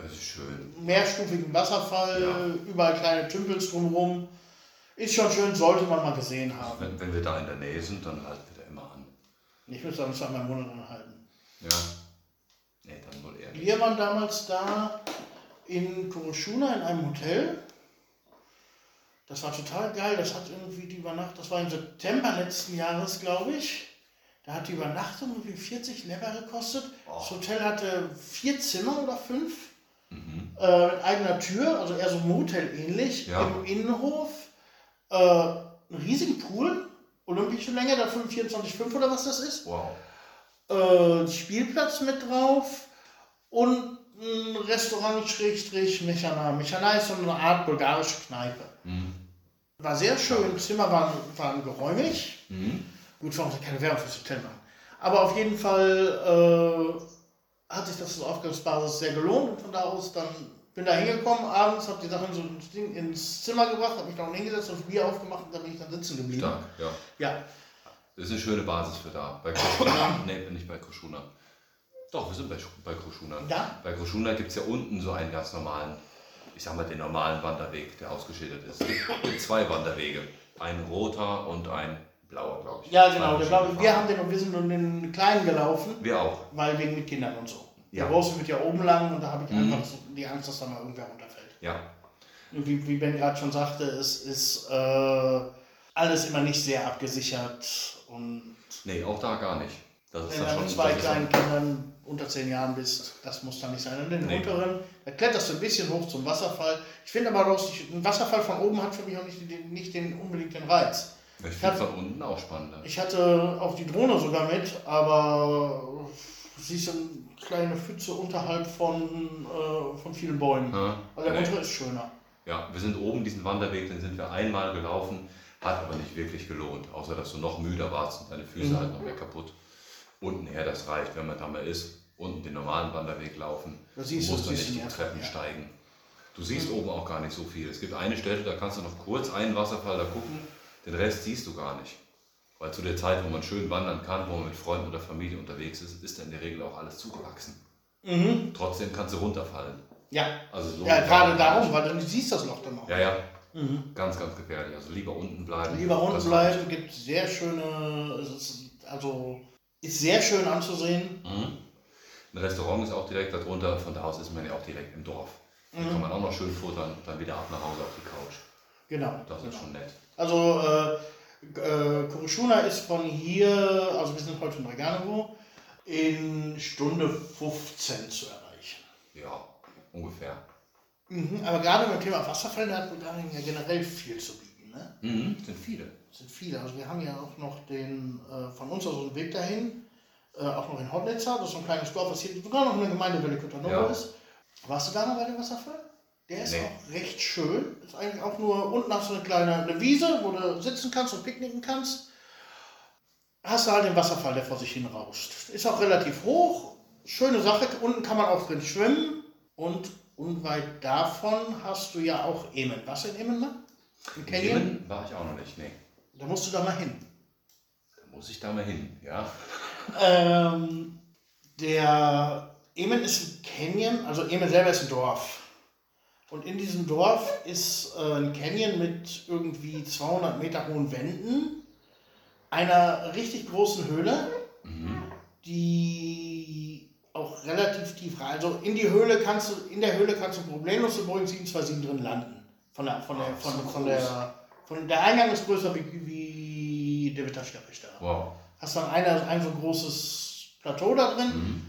Es ist schön. mehrstufigem Wasserfall, Ja. überall kleine Tümpels drumherum. Ist schon schön, sollte man mal gesehen haben. Wenn, wenn wir da in der Nähe sind, dann halten wir da immer an. Ich müsste dann zweimal im Monat anhalten. Ja. Nee, dann wohl eher nicht. Wir waren damals da in Kuroshuna in einem Hotel. Das war total geil. Das hat irgendwie die Übernachtung, das war im September letzten Jahres, glaube ich. Da hat die Übernachtung irgendwie 40 Lever gekostet. Das Hotel hatte vier Zimmer oder fünf. Äh, mit eigener Tür, also eher so Motel ähnlich. Ja. Im Innenhof. Äh, einen riesigen Pool. Olympische Länge, da 24,5 oder was das ist Wow. äh, Spielplatz mit drauf und ein Restaurant Schrägstrich Mechana. Mechana ist so eine Art bulgarische Kneipe. Hm. War sehr schön, Zimmer waren, waren geräumig. Mhm. Gut, warum sie keine Werbung fürs Hotel machen. Aber auf jeden Fall äh, hat sich das als Ausgangsbasis sehr gelohnt und von da aus dann bin da hingekommen, abends, habe die Sachen so ins, Zimmer gebracht, habe mich da unten hingesetzt, das Bier aufgemacht und da bin ich dann sitzen geblieben. Stark, ja. Ja, Das ist eine schöne Basis für da. Bei Koschuna, nee, nicht bei Koschuna. Doch, wir sind bei, bei Koschuna. Ja. Bei Koschuna gibt es ja unten so einen ganz normalen, ich sag mal den normalen Wanderweg, der ausgeschildert ist. Es gibt- gibt zwei Wanderwege. Ein roter und ein blauer, glaube ich. ja genau. Der Blaue, wir haben den und wir sind nun den kleinen gelaufen, Wir auch. weil wegen mit Kindern und so. Ja. Der große wird ja oben lang und da habe ich Mhm. einfach die Angst, dass da mal irgendwer runterfällt. Ja. Und wie, wie Ben gerade schon sagte, es ist äh, alles immer nicht sehr abgesichert und Nee, auch da gar nicht. Das ist du schon. mit zwei kleinen Kindern unter zehn Jahren bist, das muss dann nicht sein. Und den Nee. unteren, da kletterst du ein bisschen hoch zum Wasserfall. Ich finde aber, ein Wasserfall von oben hat für mich auch nicht, den, nicht den, unbedingt den Reiz. Ich finde von unten auch spannender. Ich hatte auch die Drohne sogar mit, aber du siehst eine kleine Pfütze unterhalb von, äh, von vielen Bäumen. Ja, Also der nee. untere ist schöner. Ja, wir sind oben diesen Wanderweg, den sind wir einmal gelaufen, hat aber nicht wirklich gelohnt, außer dass du noch müder warst und deine Füße Mhm. halt noch mehr kaputt. Unten her, das reicht, wenn man da mal ist, unten den normalen Wanderweg laufen. Da siehst du musst dann nicht die Treppen ja. steigen. Du siehst oben auch gar nicht so viel. Es gibt eine Stelle, da kannst du noch kurz einen Wasserfall da gucken, den Rest siehst du gar nicht. Weil zu der Zeit, wo man schön wandern kann, wo man mit Freunden oder Familie unterwegs ist, ist da in der Regel auch alles zugewachsen. Mhm. Trotzdem kannst du runterfallen. Ja, Also so ja gerade darum, weil du siehst das Loch dann noch. Ja, ja, Mhm. Ganz, ganz gefährlich. Also lieber unten bleiben. Lieber unten bleiben, gibt sehr schöne, also ist sehr schön anzusehen. Mhm. Ein Restaurant ist auch direkt darunter, von da aus ist man ja auch direkt im Dorf. Da Mhm. kann man auch noch schön futtern und dann wieder ab nach Hause auf die Couch. Genau. Das ist genau. schon nett. Also äh, äh, Kurishuna ist von hier, also wir sind heute in Draganovo, in Stunde 15 zu erreichen. Ja, ungefähr. Mhm, aber gerade beim Thema Wasserfall, da hat Bulgarien ja generell viel zu bieten. Ne? Mhm. Sind viele. Sind viele. Also wir haben ja auch noch den, äh, von uns aus so einen Weg dahin, äh, auch noch in Hodnica, das ist so ein kleines Dorf, was hier sogar noch eine Gemeinde Velikotanovo Ja. ist. Warst du da noch bei dem Wasserfall? Der ist Nee. auch recht schön. Ist eigentlich auch nur, unten hast du eine kleine eine Wiese, wo du sitzen kannst und picknicken kannst. Hast du halt den Wasserfall, der vor sich hin rauscht. Ist auch relativ hoch. Schöne Sache. Unten kann man auch drin schwimmen. Und unweit davon hast du ja auch Emen. Du in Emen mal? Im Canyon? Jemen war ich auch noch nicht. Nee. Da musst du da mal hin. Da muss ich da mal hin. Ja. Ähm, der Emen ist ein Canyon, also Emen selber ist ein Dorf. Und in diesem Dorf ist äh, ein Canyon mit irgendwie 200 Meter hohen Wänden, einer richtig großen Höhle, Mhm. die auch relativ tief rein. Also in die Höhle kannst du, in der Höhle kannst du problemlos zu Boeing 727 drin landen. Von der, von der, von, von groß. der, von der Eingang ist größer wie, wie der Witterstapelstelle Wow. Hast dann eine, ein so großes Plateau da drin Mhm.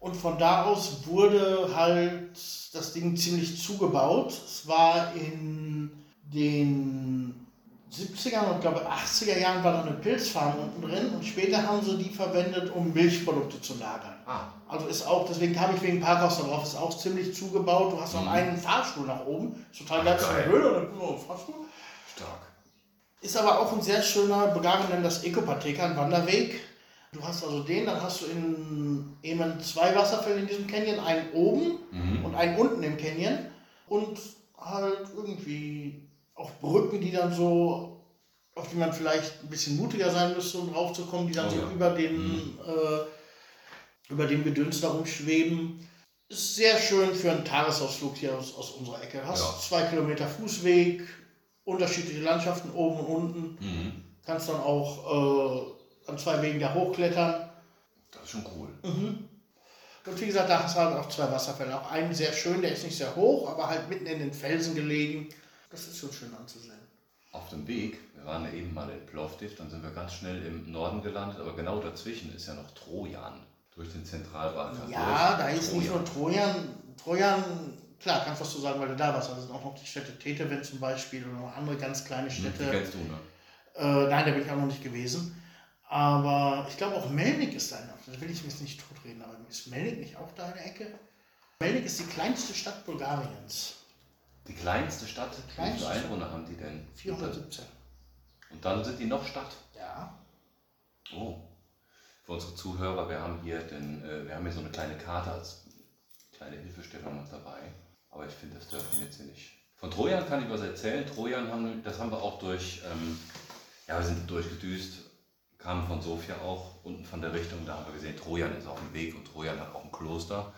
und von da aus wurde halt das Ding ziemlich zugebaut. Es war in den 70er und glaube 80er Jahren war da eine Pilzfarm unten drin und später haben sie die verwendet, um Milchprodukte zu lagern. Ah, Also ist auch, deswegen kam ich wegen Parkhaus da drauf, ist auch ziemlich zugebaut. Du hast noch Mhm. einen Fahrstuhl nach oben, ist total geil, zu der. Höhle oh, Fahrstuhl. stark. Ist aber auch ein sehr schöner, Bulgarien nennt das Ekopatheka, ein Wanderweg. Du hast also den, dann hast du in eben zwei Wasserfälle in diesem Canyon, einen oben Mhm. und einen unten im Canyon. Und halt irgendwie auch Brücken, die dann so, auf die man vielleicht ein bisschen mutiger sein müsste, um raufzukommen, die dann Oh so ja. über den, äh, über den Gedöns darum schweben. Ist sehr schön für einen Tagesausflug hier aus, aus unserer Ecke. Hast Ja. zwei Kilometer Fußweg, unterschiedliche Landschaften oben und unten. Mhm. Kannst dann auch äh, an zwei Wegen da hochklettern. Das ist schon cool. Und wie gesagt, da hast du halt auch zwei Wasserfälle. Auch einen sehr schön, der ist nicht sehr hoch, aber halt mitten in den Felsen gelegen. Das ist schon schön anzusehen. Auf dem Weg, wir waren ja eben mal in Plovdiv, dann sind wir ganz schnell im Norden gelandet, aber genau dazwischen ist ja noch Trojan durch den Zentralbalkan. Ja, da ist nicht nur Trojan. Trojan, klar, kannst was du sagen, weil du da warst. Es sind auch noch die Städte Teteven zum Beispiel oder noch andere ganz kleine Hm, Die Städte. kennst du, ne? Äh, nein, da bin ich auch noch nicht gewesen. Aber ich glaube auch Melnik ist da. Da will ich mich nicht totreden, aber ist Melnik nicht auch da in der Ecke? Melnik ist die kleinste Stadt Bulgariens. Die kleinste Stadt, Kleinste wie viele Stadt. Einwohner haben die denn? 417. Und dann sind die noch Stadt. Ja. Oh. Für unsere Zuhörer, wir haben hier den, äh, wir haben hier so eine kleine Karte als kleine Hilfestellung noch dabei. Aber ich finde, das dürfen wir jetzt hier nicht. Von Trojan kann ich was erzählen. Trojan haben, das haben wir auch durch, ähm, ja, wir sind durchgedüst, kamen von Sofia auch, unten von der Richtung, da haben wir gesehen, Trojan ist auf dem Weg und Trojan hat auch ein Kloster.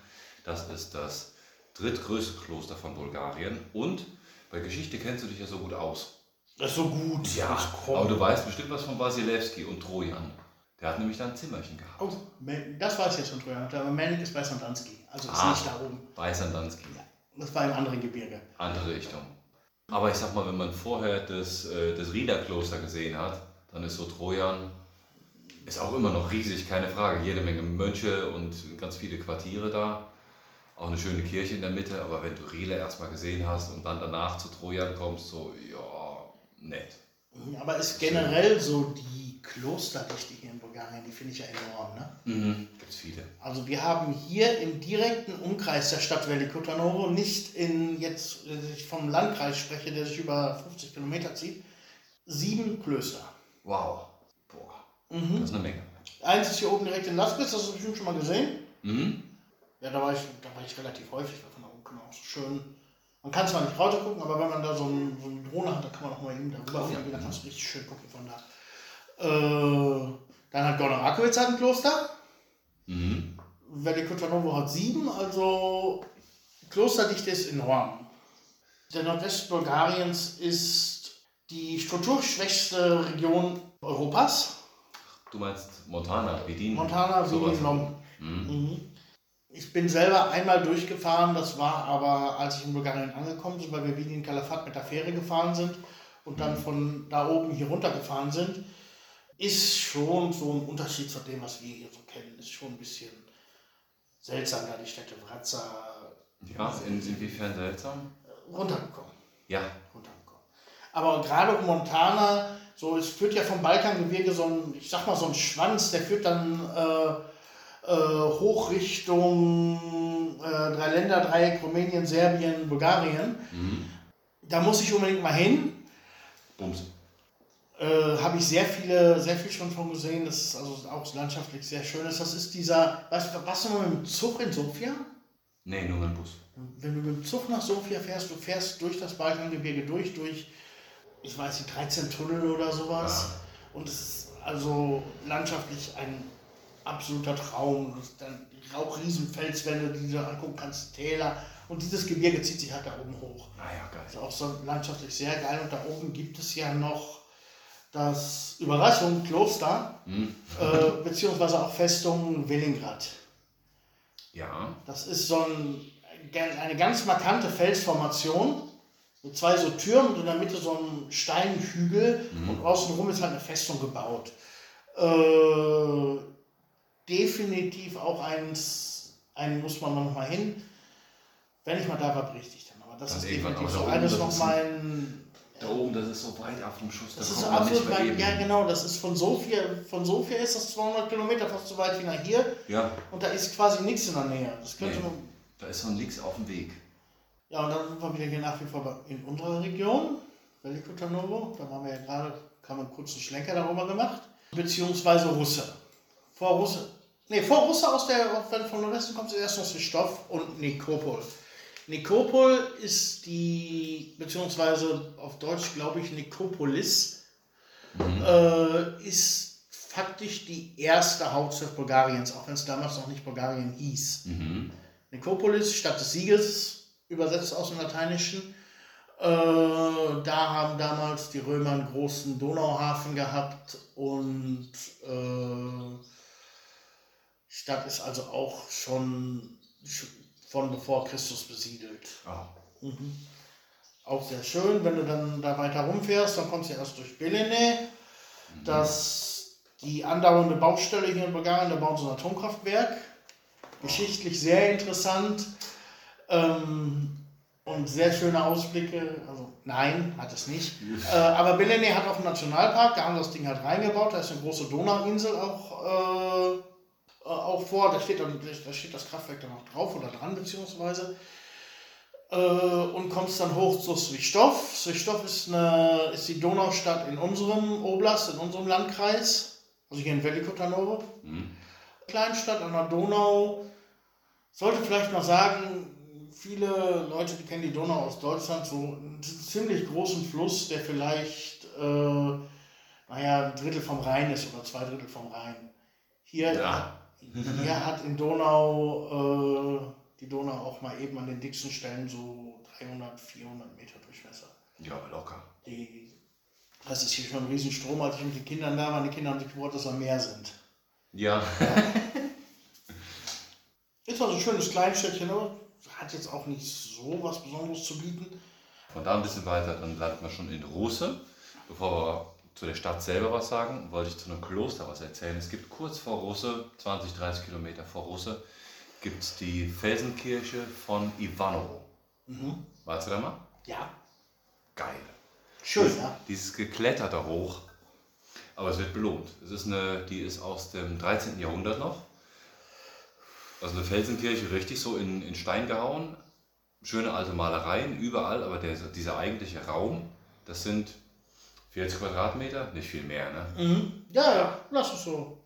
Das ist das drittgrößte Kloster von Bulgarien. Und bei Geschichte kennst du dich ja so gut aus. Das ist so gut. Kommt. aber du weißt bestimmt was von Wasilewski und Trojan. Der hat nämlich da ein Zimmerchen gehabt. Oh, das weiß ich jetzt von Trojan. Aber Melnik ist bei Sandanski. Also ist Ah. nicht da oben. Bei Sandanski. Das war im anderen Gebirge. Andere Richtung. Aber ich sag mal, wenn man vorher das, äh, das Riederkloster gesehen hat, dann ist so Trojan, ist auch immer noch riesig, keine Frage. Jede Menge Mönche und ganz viele Quartiere da. Auch eine schöne Kirche in der Mitte, aber wenn du Riele erstmal gesehen hast und dann danach zu Trojan kommst, so, ja, nett. Aber ist generell so die Klosterdichte hier in Bulgarien, die finde ich ja enorm. Ne? Mhm. Gibt's viele. Also wir haben hier im direkten Umkreis der Stadt Veliko Tarnovo, nicht in jetzt, wenn ich vom Landkreis spreche, der sich über 50 Kilometer zieht, sieben Klöster. Wow. Boah, Mhm. das ist eine Menge. Eins ist hier oben direkt in Laspitz, das hast du bestimmt schon mal gesehen. Mhm. Ja, da war ich, da war ich relativ häufig, weil von da oben kann man auch so schön. Man kann zwar nicht runter gucken, aber wenn man da so, ein, so eine Drohne hat, dann kann man auch mal eben darüber Oh, ja. fliegen, dann kannst du richtig schön gucken von da. Äh, dann hat Gorno Rakovic hat ein Kloster. Mhm. Veliko Tarnovo hat sieben, also Klosterdichte ist enorm. Der Nordwest Bulgariens ist die strukturschwächste Region Europas. Du meinst Montana, Vidin? Montana. Vidin, Lom. Mhm. Mhm. Ich bin selber einmal durchgefahren, das war aber, als ich in Bulgarien angekommen bin, weil wir wie in Calafat mit der Fähre gefahren sind und dann von da oben hier runter gefahren sind, ist schon so ein Unterschied zu dem, was wir hier so kennen. Ist schon ein bisschen seltsam, da die Städte Wratza Ja, in, inwiefern seltsam? runtergekommen. Ja. runtergekommen. Aber gerade um Montana, so es führt ja vom Balkangebirge so ein, ich sag mal so ein Schwanz, der führt dann äh, äh, hoch Richtung äh, Dreiländeردreieck, Rumänien, Serbien, Bulgarien. Mhm. Da muss ich unbedingt mal hin. Bums. Äh, Habe ich sehr viele, sehr viel schon von gesehen. Das ist also auch landschaftlich sehr schön. ist. Das ist dieser, weißt du, warst du mal mit dem Zug in Sofia? Nee, nur mein Bus. Wenn du mit dem Zug nach Sofia fährst, du fährst durch das Balkangebirge durch, durch, ich weiß nicht, 13 Tunnel oder sowas. Und es ist also landschaftlich ein absoluter Traum. Dann die Rauchriesenfelswände, die du angucken kannst, Täler. Und dieses Gebirge zieht sich halt da oben hoch. Ah ja, geil. Das ist auch so landschaftlich sehr geil. Und da oben gibt es ja noch das Überraschung Kloster, Mhm. äh, beziehungsweise auch Festung Willingrad. Ja. Das ist so ein, eine ganz markante Felsformation mit zwei so Türmen und in der Mitte so ein Steinhügel und außenrum ist halt eine Festung gebaut. Äh, definitiv auch eins, einen muss man noch mal hin. Wenn ich mal da war, berichte ich dann. Aber das Dann ist definitiv so eines noch mein. Da oben, das ist so weit ab vom Schuss. Das da ist kommt absolut weit, ja genau, das ist von Sofia, von Sofia ist das 200 Kilometer, fast so weit wie nach hier. Ja, Und da ist quasi nichts in der Nähe. Das könnte Nee. man, da ist so nix auf dem Weg. Ja, und dann sind wir wieder hier nach wie vor in unserer Region, Veliko Tarnovo. Da waren wir ja gerade, haben wir einen kurzen Schlenker darüber gemacht. Beziehungsweise Russe. Vor Russe. Nee, vor Russe aus der, wenn von Nordwesten kommst, ist erst noch Stoff und Nikopol. Nikopol ist die, beziehungsweise auf Deutsch glaube ich Nikopolis, äh, ist faktisch die erste Hauptstadt Bulgariens, auch wenn es damals noch nicht Bulgarien hieß. Mhm. Nikopolis, Stadt des Sieges, übersetzt aus dem Lateinischen. Äh, da haben damals die Römer einen großen Donauhafen gehabt und äh, die Stadt ist also auch schon sch- von bevor Christus besiedelt. Ah. Mhm. Auch sehr schön, wenn du dann da weiter rumfährst, dann kommst du erst durch Belene, das die andauernde Baustelle hier in Bulgarien, da bauen sie ein Atomkraftwerk. Geschichtlich sehr interessant ähm, und sehr schöne Ausblicke. Also nein, hat es nicht. Äh, aber Belene hat auch einen Nationalpark, da haben das Ding halt reingebaut, da ist eine große Donauinsel auch, äh, äh, auch vor, da steht, dann, da steht das Kraftwerk dann auch drauf oder dran beziehungsweise. äh, und kommst dann hoch zu Swichtov. Swichtov ist, eine, ist die Donaustadt in unserem Oblast, in unserem Landkreis, also hier in Velikotanove. Mhm. Kleinstadt an der Donau. Sollte vielleicht noch sagen, viele Leute, die kennen die Donau aus Deutschland, so einen ziemlich großen Fluss, der vielleicht, äh, naja, ein Drittel vom Rhein ist oder zwei Drittel vom Rhein. Hier, Ja. Hier hat in Donau, äh, die Donau auch mal eben an den dicksten Stellen so 300, 400 Meter Durchmesser. Ja, locker. Die, das ist hier schon ein Riesenstrom, als ich mit den Kindern da war. Die Kinder haben sich gewundert, dass wir mehr sind. Ja. Ist also ein schönes Kleinstädtchen, aber hat jetzt auch nicht so was Besonderes zu bieten. Von da ein bisschen weiter, dann landen wir schon in Russe. Bevor wir zu der Stadt selber was sagen, wollte ich zu einem Kloster was erzählen. Es gibt kurz vor Russe, 20, 30 Kilometer vor Russe, gibt es die Felsenkirche von Ivanovo. Mhm. Warst du da mal? Ja, Geil. schön, ja. Dieses Gekletter da hoch. Aber es wird belohnt. Es ist eine, die ist aus dem 13. Jahrhundert noch. Also eine Felsenkirche, richtig so in, in Stein gehauen. Schöne alte Malereien überall, aber der, dieser eigentliche Raum, das sind 40 Quadratmeter, nicht viel mehr. Ne? Mhm. Ja, ja, lass es so.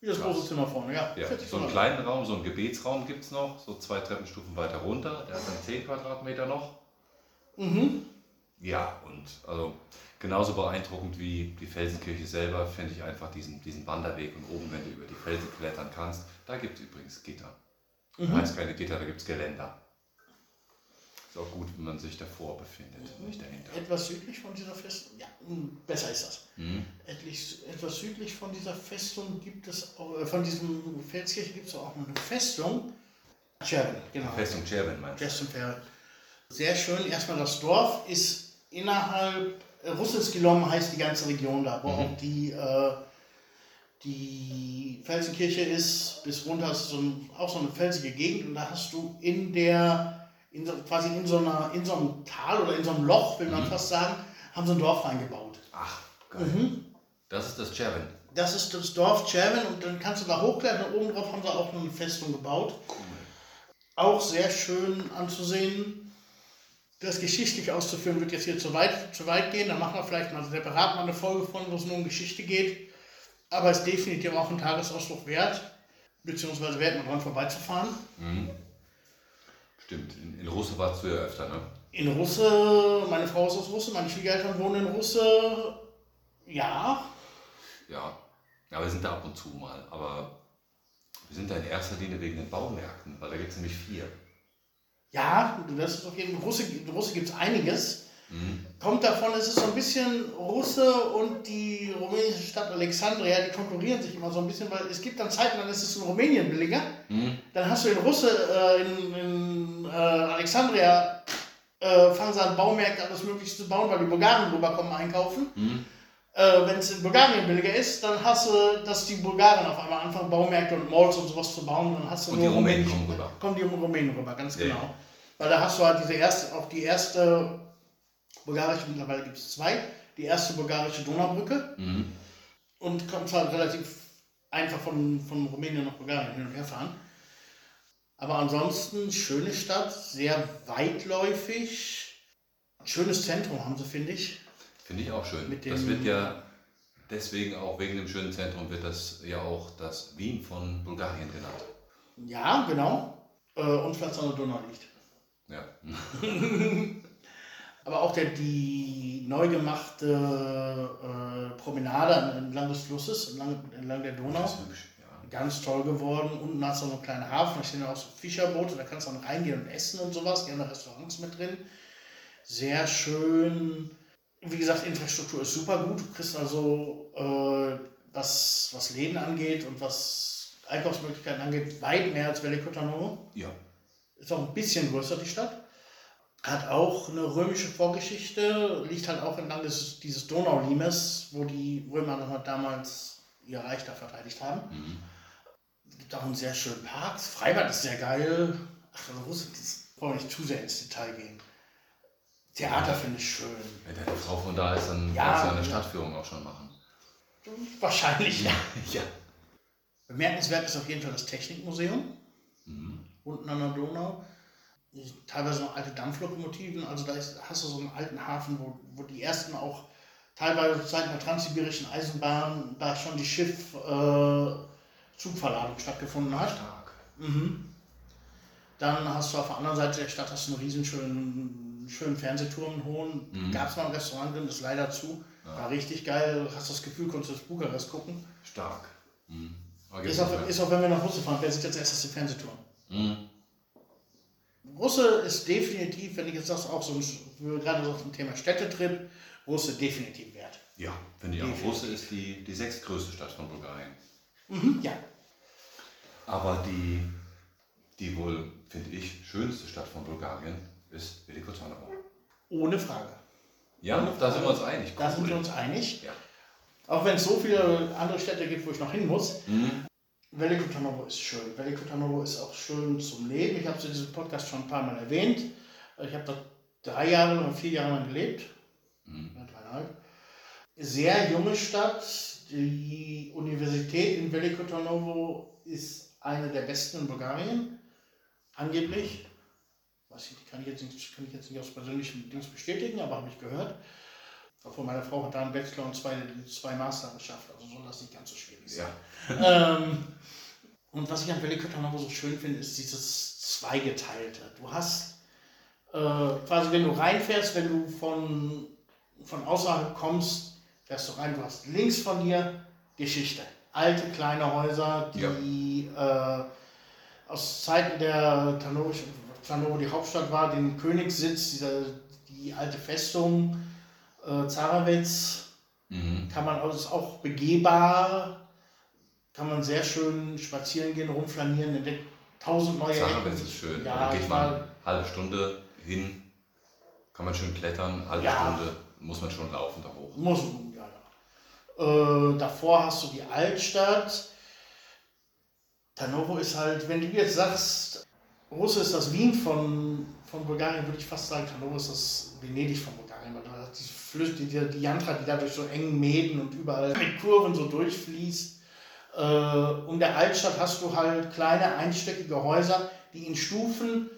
Wie das große Zimmer vorne, ja. Ja, 40 so einen kleinen Raum, so einen Gebetsraum gibt es noch, so zwei Treppenstufen weiter runter. Der hat dann 10 Quadratmeter noch. Mhm. Ja, und also genauso beeindruckend wie die Felsenkirche selber finde ich einfach diesen, diesen Wanderweg und oben, wenn du über die Felsen klettern kannst, da gibt es übrigens Gitter. Da Mhm. heißt keine Gitter, da gibt es Geländer. Ist auch gut, wenn man sich davor befindet, nicht dahinter. Etwas südlich von dieser Festung, ja, mh, besser ist das. Mhm. Etlich, etwas südlich von dieser Festung gibt es, auch, äh, von diesem Felskirche gibt es auch eine Festung. Cherven, genau. Festung Cherven meinst du? Festung Cherven. Sehr schön. Erstmal das Dorf ist innerhalb, äh, Russelsgilom heißt die ganze Region da, wo Mhm. auch die, äh, die Felsenkirche ist, bis runter ist so ein, auch so eine felsige Gegend und da hast du in der, in so, quasi in so, einer, in so einem Tal oder in so einem Loch, will man Mhm. fast sagen, haben sie ein Dorf reingebaut. Ach, geil. Mhm. Das ist das Cherven. Das ist das Dorf Cherven und dann kannst du da hochklettern und oben drauf haben sie auch eine Festung gebaut. Cool. Auch sehr schön anzusehen. Das geschichtlich auszuführen wird jetzt hier zu weit, zu weit gehen. Da machen wir vielleicht mal separat mal eine Folge von, wo es nur um Geschichte geht. Aber es ist definitiv auch ein Tagesausflug wert, beziehungsweise wert, mal dran vorbeizufahren. Mhm. Stimmt, in, in Russe warst du ja öfter, ne? In Russe, meine Frau ist aus Russe, meine Schwiegereltern wohnen in Russe. Ja, Ja. Ja, wir sind da ab und zu mal, aber wir sind da in erster Linie wegen den Baumärkten, weil da gibt es nämlich vier. ja, das ist auf jeden Fall, Russe, in Russe gibt es einiges. Mhm. kommt davon, es ist so ein bisschen Russe und die rumänische Stadt Alexandria, die konkurrieren sich immer so ein bisschen, weil es gibt dann Zeiten, dann ist es in Rumänien billiger. Mhm. Dann hast du in Russe, äh, in, in äh, Alexandria, äh, fangen sie an, Baumärkte alles Mögliche zu bauen, weil die Bulgaren rüberkommen einkaufen. Mhm. Äh, Wenn es in Bulgarien billiger ist, dann hast du, dass die Bulgaren auf einmal anfangen, Baumärkte und Malls und sowas zu bauen. Dann hast du Und nur die Rumänen kommen rüber. Kommen die Rumänen rüber, ganz Ja, genau. Weil da hast du halt diese erste, auch die erste bulgarische, mittlerweile gibt es zwei, die erste bulgarische Donaubrücke Mhm. und kommst halt relativ einfach von, von Rumänien nach Bulgarien hin und her fahren. Aber ansonsten schöne Stadt, sehr weitläufig, schönes Zentrum haben sie, finde ich. Finde ich auch schön. Das wird ja deswegen auch wegen dem schönen Zentrum wird das ja auch das Wien von Bulgarien genannt. Ja, genau. Äh, Und Platz an der Donau liegt. Ja. Aber auch der, die neu gemachte äh, Promenade entlang des Flusses, entlang, entlang der Donau, Das ist hübsch. Ganz toll geworden. Unten hast du noch einen kleinen Hafen, da stehen auch so Fischerboote, da kannst du dann reingehen und essen und sowas. Die haben da Restaurants mit drin. Sehr schön. Wie gesagt, Infrastruktur ist super gut. Du kriegst also, äh, was, was Läden angeht und was Einkaufsmöglichkeiten angeht, weit mehr als Velikotanovo. ja. Ist auch ein bisschen größer, die Stadt. Hat auch eine römische Vorgeschichte, liegt halt auch entlang des, dieses Donaulimes, wo die Römer noch damals ihr Reich da verteidigt haben. Mhm. Gibt auch einen sehr schönen Park. Das Freibad ist sehr geil. Ach, also Russland, das wollen wir nicht zu sehr ins Detail gehen. Theater finde ich schön. Wenn deine Frau von da ist, dann Ja, kannst du eine ja. Stadtführung auch schon machen. Wahrscheinlich, ja. ja. Bemerkenswert ist auf jeden Fall das Technikmuseum. Mhm. unten an der Donau. teilweise noch alte Dampflokomotiven. Also da ist, hast du so einen alten Hafen, wo, wo die ersten auch teilweise Zeit der transsibirischen Eisenbahn da schon die Schiff äh, Zugverladung stattgefunden hat. Stark. Mhm. Dann hast du auf der anderen Seite der Stadt hast du einen riesen schönen, Fernsehturm, einen hohen. Mhm. Gab es mal ein Restaurant drin, ist leider zu. War richtig geil. Hast das Gefühl, konntest du das Bukarest gucken. Stark. Mhm. Ist auch, ist auch, wenn wir nach Russe fahren, wer sieht jetzt erstes den Fernsehturm? Mhm. Russe ist definitiv, wenn ich jetzt das auch so, gerade so zum Thema Städtetrip, Russe definitiv wert. Ja, finde ich auch. Russe ist die, die sechstgrößte Stadt von Bulgarien. Mhm, ja. Aber die, die wohl, finde ich, schönste Stadt von Bulgarien ist Veliko Tarnovo. Ohne Frage. Ja, da sind wir uns einig. Da sind Cool. wir uns einig. Ja. Auch wenn es so viele andere Städte gibt, wo ich noch hin muss. Mhm. Veliko Tarnovo ist schön. Veliko Tarnovo ist auch schön zum Leben. Ich habe es in diesem Podcast schon ein paar Mal erwähnt. Ich habe da drei Jahre oder vier Jahre lang gelebt. Mhm. Dreieinhalb. Sehr junge Stadt. Die Universität in Veliko Tarnovo ist eine der besten in Bulgarien. Angeblich. Weiß ich, kann ich jetzt nicht, kann ich jetzt nicht aus persönlichen Dings bestätigen, aber habe ich gehört. Obwohl meine Frau hat da einen Bachelor und zwei, zwei Master geschafft, also soll das nicht ganz so schwierig sein. Ja. Ähm, und was ich an Veliko Tarnovo so schön finde, ist dieses Zweigeteilte. Du hast äh, quasi, wenn du reinfährst, wenn du von, von außerhalb kommst, du rein, du hast links von dir Geschichte. Alte, kleine Häuser, die äh, aus Zeiten der Tarnovo die Hauptstadt war, den Königssitz, dieser, die alte Festung, äh, Zarawitz, Mhm. kann man also ist auch begehbar, kann man sehr schön spazieren gehen, rumflanieren, entdeckt tausend neue Zarawitz ist schön. Ja, da geht ich man eine halbe Stunde hin, kann man schön klettern, halbe Ja. Stunde muss man schon laufen da hoch. muss, ja, ja. Äh, davor hast du die Altstadt. Tarnovo ist halt, wenn du jetzt sagst, Russe ist das Wien von, von Bulgarien, würde ich fast sagen, Tarnovo ist das Venedig von Bulgarien, weil du hast die Flüsse, die, die Jantra, die da durch so engen Mäden und überall mit Kurven so durchfließt. Äh, um der Altstadt hast du halt kleine einstöckige Häuser, die in Stufen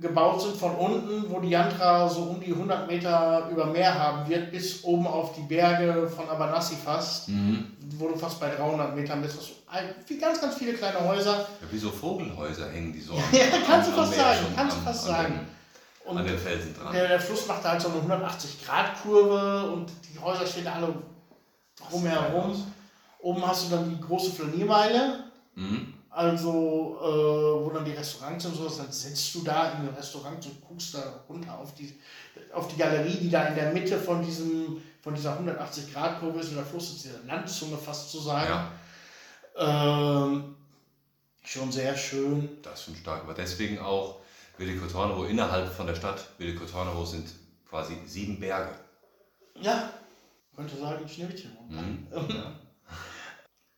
gebaut sind von unten, wo die Jantra so um die 100 Meter über Meer haben wird, bis oben auf die Berge von Abanassi fast, Mhm. wo du fast bei 300 Metern bist. Wie ganz, ganz viele kleine Häuser. Ja, wie so Vogelhäuser hängen die so an, Ja, kannst du fast sagen, kannst du fast sagen. Den, Und an den Felsen dran. der, der Fluss macht da halt so eine 180-Grad-Kurve und die Häuser stehen da alle drumherum. Oben hast du dann die große Flaniermeile, Mhm. Also äh, wo dann die Restaurants und sowas, dann sitzt du da in den Restaurants und guckst da runter auf die, auf die Galerie, die da in der Mitte von, diesem, von dieser 180-Grad-Kurve ist und der Fluss ist diese Landzunge fast zu sagen. Ja, Ähm, schon sehr schön. das ist schon stark. Aber deswegen auch Tarnovo innerhalb von der Stadt. Tarnovo sind quasi sieben Berge. Ja, könnte sagen, Schneewittchen. Mhm. Ja.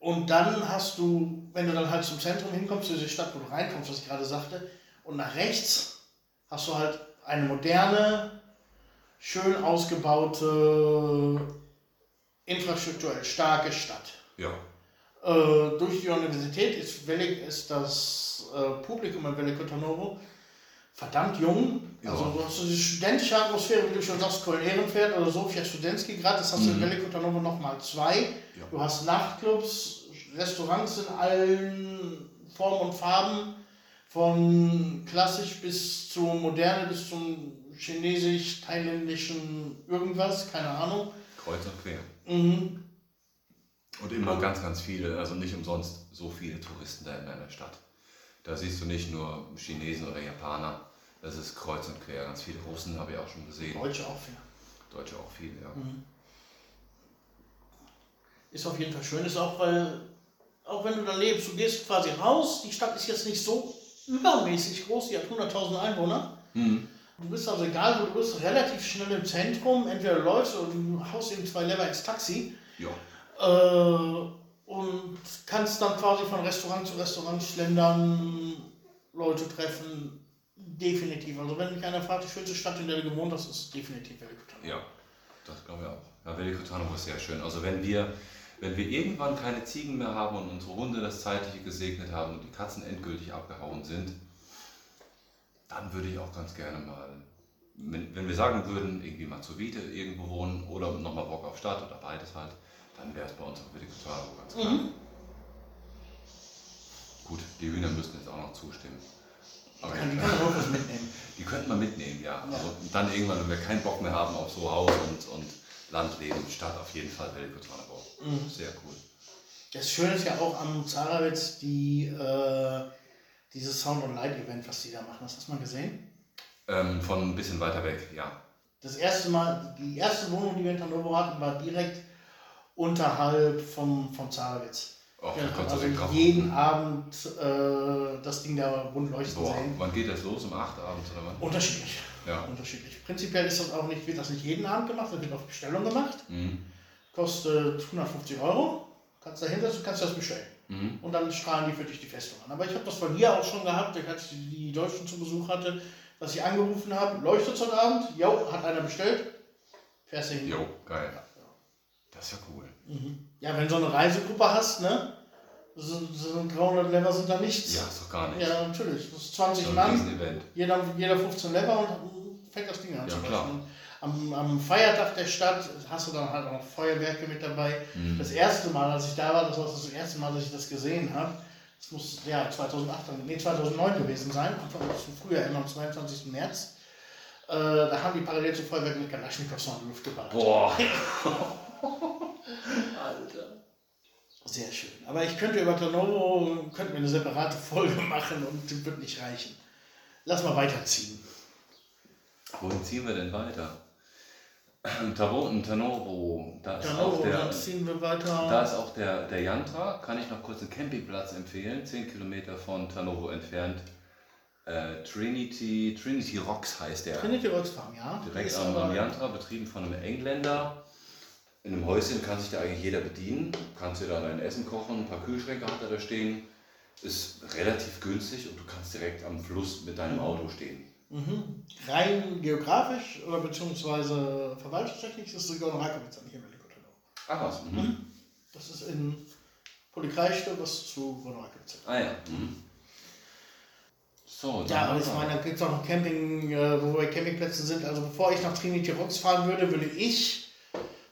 Und dann hast du, wenn du dann halt zum Zentrum hinkommst, zu dieser Stadt, wo du reinkommst, was ich gerade sagte, und nach rechts hast du halt eine moderne, schön ausgebaute, infrastrukturell starke Stadt. ja. Äh, durch die Universität ist, Velik, ist das äh, Publikum in Tarnovo verdammt jung. Ja. Also du hast so die studentische Atmosphäre, wie du schon sagst, Köln-Ehrenfeld oder Sofia Studentski Grad, das hast du in Mhm. Tarnovo nochmal zwei. Ja. Du hast Nachtclubs, Restaurants in allen Formen und Farben, von klassisch bis zu moderne, bis zum chinesisch, thailändischen irgendwas, keine Ahnung. Kreuz und quer. Mhm. Und immer ganz, ganz viele, also nicht umsonst so viele Touristen da in einer Stadt. Da siehst du nicht nur Chinesen oder Japaner, das ist kreuz und quer. Ganz viele Russen habe ich auch schon gesehen. Deutsche auch viel. Deutsche auch viele, ja. Ist auf jeden Fall schön, ist auch, weil, auch wenn du da lebst, du gehst quasi raus, die Stadt ist jetzt nicht so übermäßig groß, die hat 100.000 Einwohner. Mhm. Du bist also egal, wo du bist, relativ schnell im Zentrum, entweder du läufst oder du haust eben zwei Lever ins Taxi Ja. äh, und kannst dann quasi von Restaurant zu Restaurant schlendern, Leute treffen. Definitiv. Also wenn mich einer fragt, die schönste Stadt, in der du gewohnt hast, ist definitiv Velikotano. Ja, das glaube ich auch. Ja, Veliko Tarnovo ist sehr schön. Also wenn wir, wenn wir irgendwann keine Ziegen mehr haben und unsere Hunde das Zeitliche gesegnet haben und die Katzen endgültig abgehauen sind, dann würde ich auch ganz gerne mal, wenn, wenn wir sagen würden, irgendwie mal zur Wiete irgendwo wohnen oder nochmal Bock auf Stadt oder beides halt, dann wäre es bei uns auch wirklich total ganz klar. Mhm. Gut, die Hühner müssten jetzt auch noch zustimmen. Aber die kann man auch was mitnehmen. die könnten wir mitnehmen, ja. Also dann irgendwann, wenn wir keinen Bock mehr haben auf so Haus und, und Landleben, Stadt auf jeden Fall Velikotranerbau. Mhm. Sehr cool. Das Schöne ist ja auch am Zarawitz die, äh, dieses Sound und Light Event, was die da machen. Hast du das mal gesehen? Ähm, von ein bisschen weiter weg, ja. Das erste Mal, die erste Wohnung, die wir in Tanovo hatten, war direkt unterhalb vom, vom Zarawitz. Auch Ja, also jeden. Abend äh, das Ding da rund leuchten Boah, sehen. wann geht das los? Um 8 abends oder wann? Unterschiedlich. Ja. Unterschiedlich. Prinzipiell ist das auch nicht, wird das nicht jeden Abend gemacht, das wird auf Bestellung gemacht. Mhm. Kostet 150 Euro. Kannst dahinter, kannst du das bestellen. Mhm. Und dann strahlen die für dich die Festung an. Aber ich habe das von hier auch schon gehabt, als ich die Deutschen zu Besuch hatte, dass ich angerufen habe, leuchtet es heute Abend? Jo, hat einer bestellt. Fährst du hin. Jo, geil. Das ist ja cool. Mhm. Ja, wenn du so eine Reisegruppe hast, ne? So, so 300 Lever sind da nichts. Ja, ist doch gar nicht. Ja, natürlich. Das ist 20 So Mann, jeder, jeder 15 Lever und fängt das Ding an Ja, zu klar. Am, am Feiertag der Stadt hast du dann halt auch Feuerwerke mit dabei. Mhm. Das erste Mal, als ich da war, das war das erste Mal, dass ich das gesehen habe. Das muss ja 2008, nee, 2009 gewesen sein, Anfang zum Frühjahr, immer am 22. März. Äh, da haben die parallel zu Feuerwerk mit Kalaschnikows in die Luft geballert. Boah. Sehr schön. Aber ich könnte über Tanovo, könnten wir eine separate Folge machen und die wird nicht reichen. Lass mal weiterziehen. Wohin ziehen wir denn weiter? Taro und Tanovo, da ist Tanovo, auch der, ziehen wir weiter. da ist auch der, der Yantra, kann ich noch kurz einen Campingplatz empfehlen, 10 Kilometer von Tanovo entfernt. Äh, Trinity, Trinity Rocks heißt der. Trinity Rocks Farm, ja. Direkt am, am Yantra, betrieben von einem Engländer. In einem Häuschen kann sich da eigentlich jeder bedienen. Kannst dir da dein Essen kochen, ein paar Kühlschränke hat er da stehen. Ist relativ günstig und du kannst direkt am Fluss mit deinem Auto stehen. Mhm. Rein geografisch oder beziehungsweise verwaltungstechnisch ist Region Rakowitz an hier in. Ah was? Mhm. Das ist in Polikreichte, was zu Ronrakowitz. Ah ja. Mhm. So, Ja, aber ich meine, da gibt es auch noch Camping, äh, wo wir bei Campingplätzen sind. Also bevor ich nach Trinity Rocks fahren würde, würde ich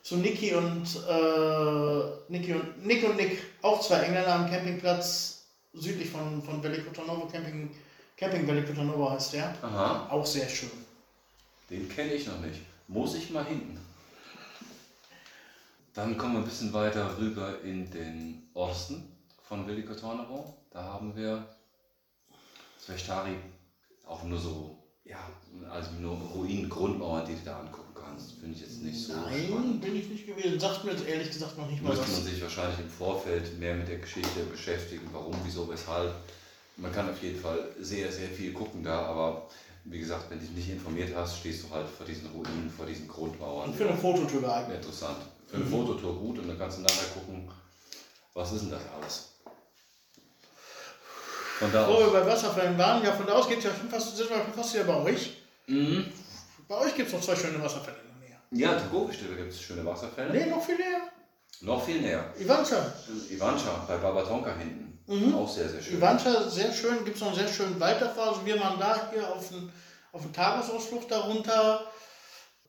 zu Niki und äh, Niki und Nick und Nick, auch zwei Engländer am Campingplatz südlich von, von Velikotanovo, Camping, Camping Velikotanovo heißt der. Aha, Auch sehr schön. den kenne ich noch nicht. Muss ich mal hin. Dann kommen wir ein bisschen weiter rüber in den Osten von Velikotornevo. Da haben wir Svechtari, auch nur so, ja, also nur Ruinen, Grundmauern, die du da angucken kannst. Finde ich jetzt nicht so Nein, spannend. bin ich nicht gewesen. Sagt mir jetzt ehrlich gesagt noch nicht mal Müsste man was. sich wahrscheinlich im Vorfeld mehr mit der Geschichte beschäftigen, warum, wieso, weshalb. Man kann auf jeden Fall sehr, sehr viel gucken da, aber wie gesagt, wenn du dich nicht informiert hast, stehst du halt vor diesen Ruinen, vor diesen Grundmauern. Und für eine Fototour geeignet. Interessant. Für eine Fototour gut und dann kannst du nachher gucken, was ist denn das alles. Von da aus. bei Wasserfällen waren, ja von da aus geht ja schon fast, sind wir schon fast wieder bei euch. Mhm. Bei euch gibt es noch zwei schöne Wasserfälle in der Nähe. Ja, in Tagovistelle gibt es schöne Wasserfälle. Nee, noch viel näher. Noch viel näher. Ivancha. Ivancha bei Babatonka hinten. Mhm. Auch sehr, sehr schön. Ivancha, sehr schön, gibt es noch einen sehr schönen Wald davor. Also wir waren da hier auf einen, auf Tagesausflug darunter.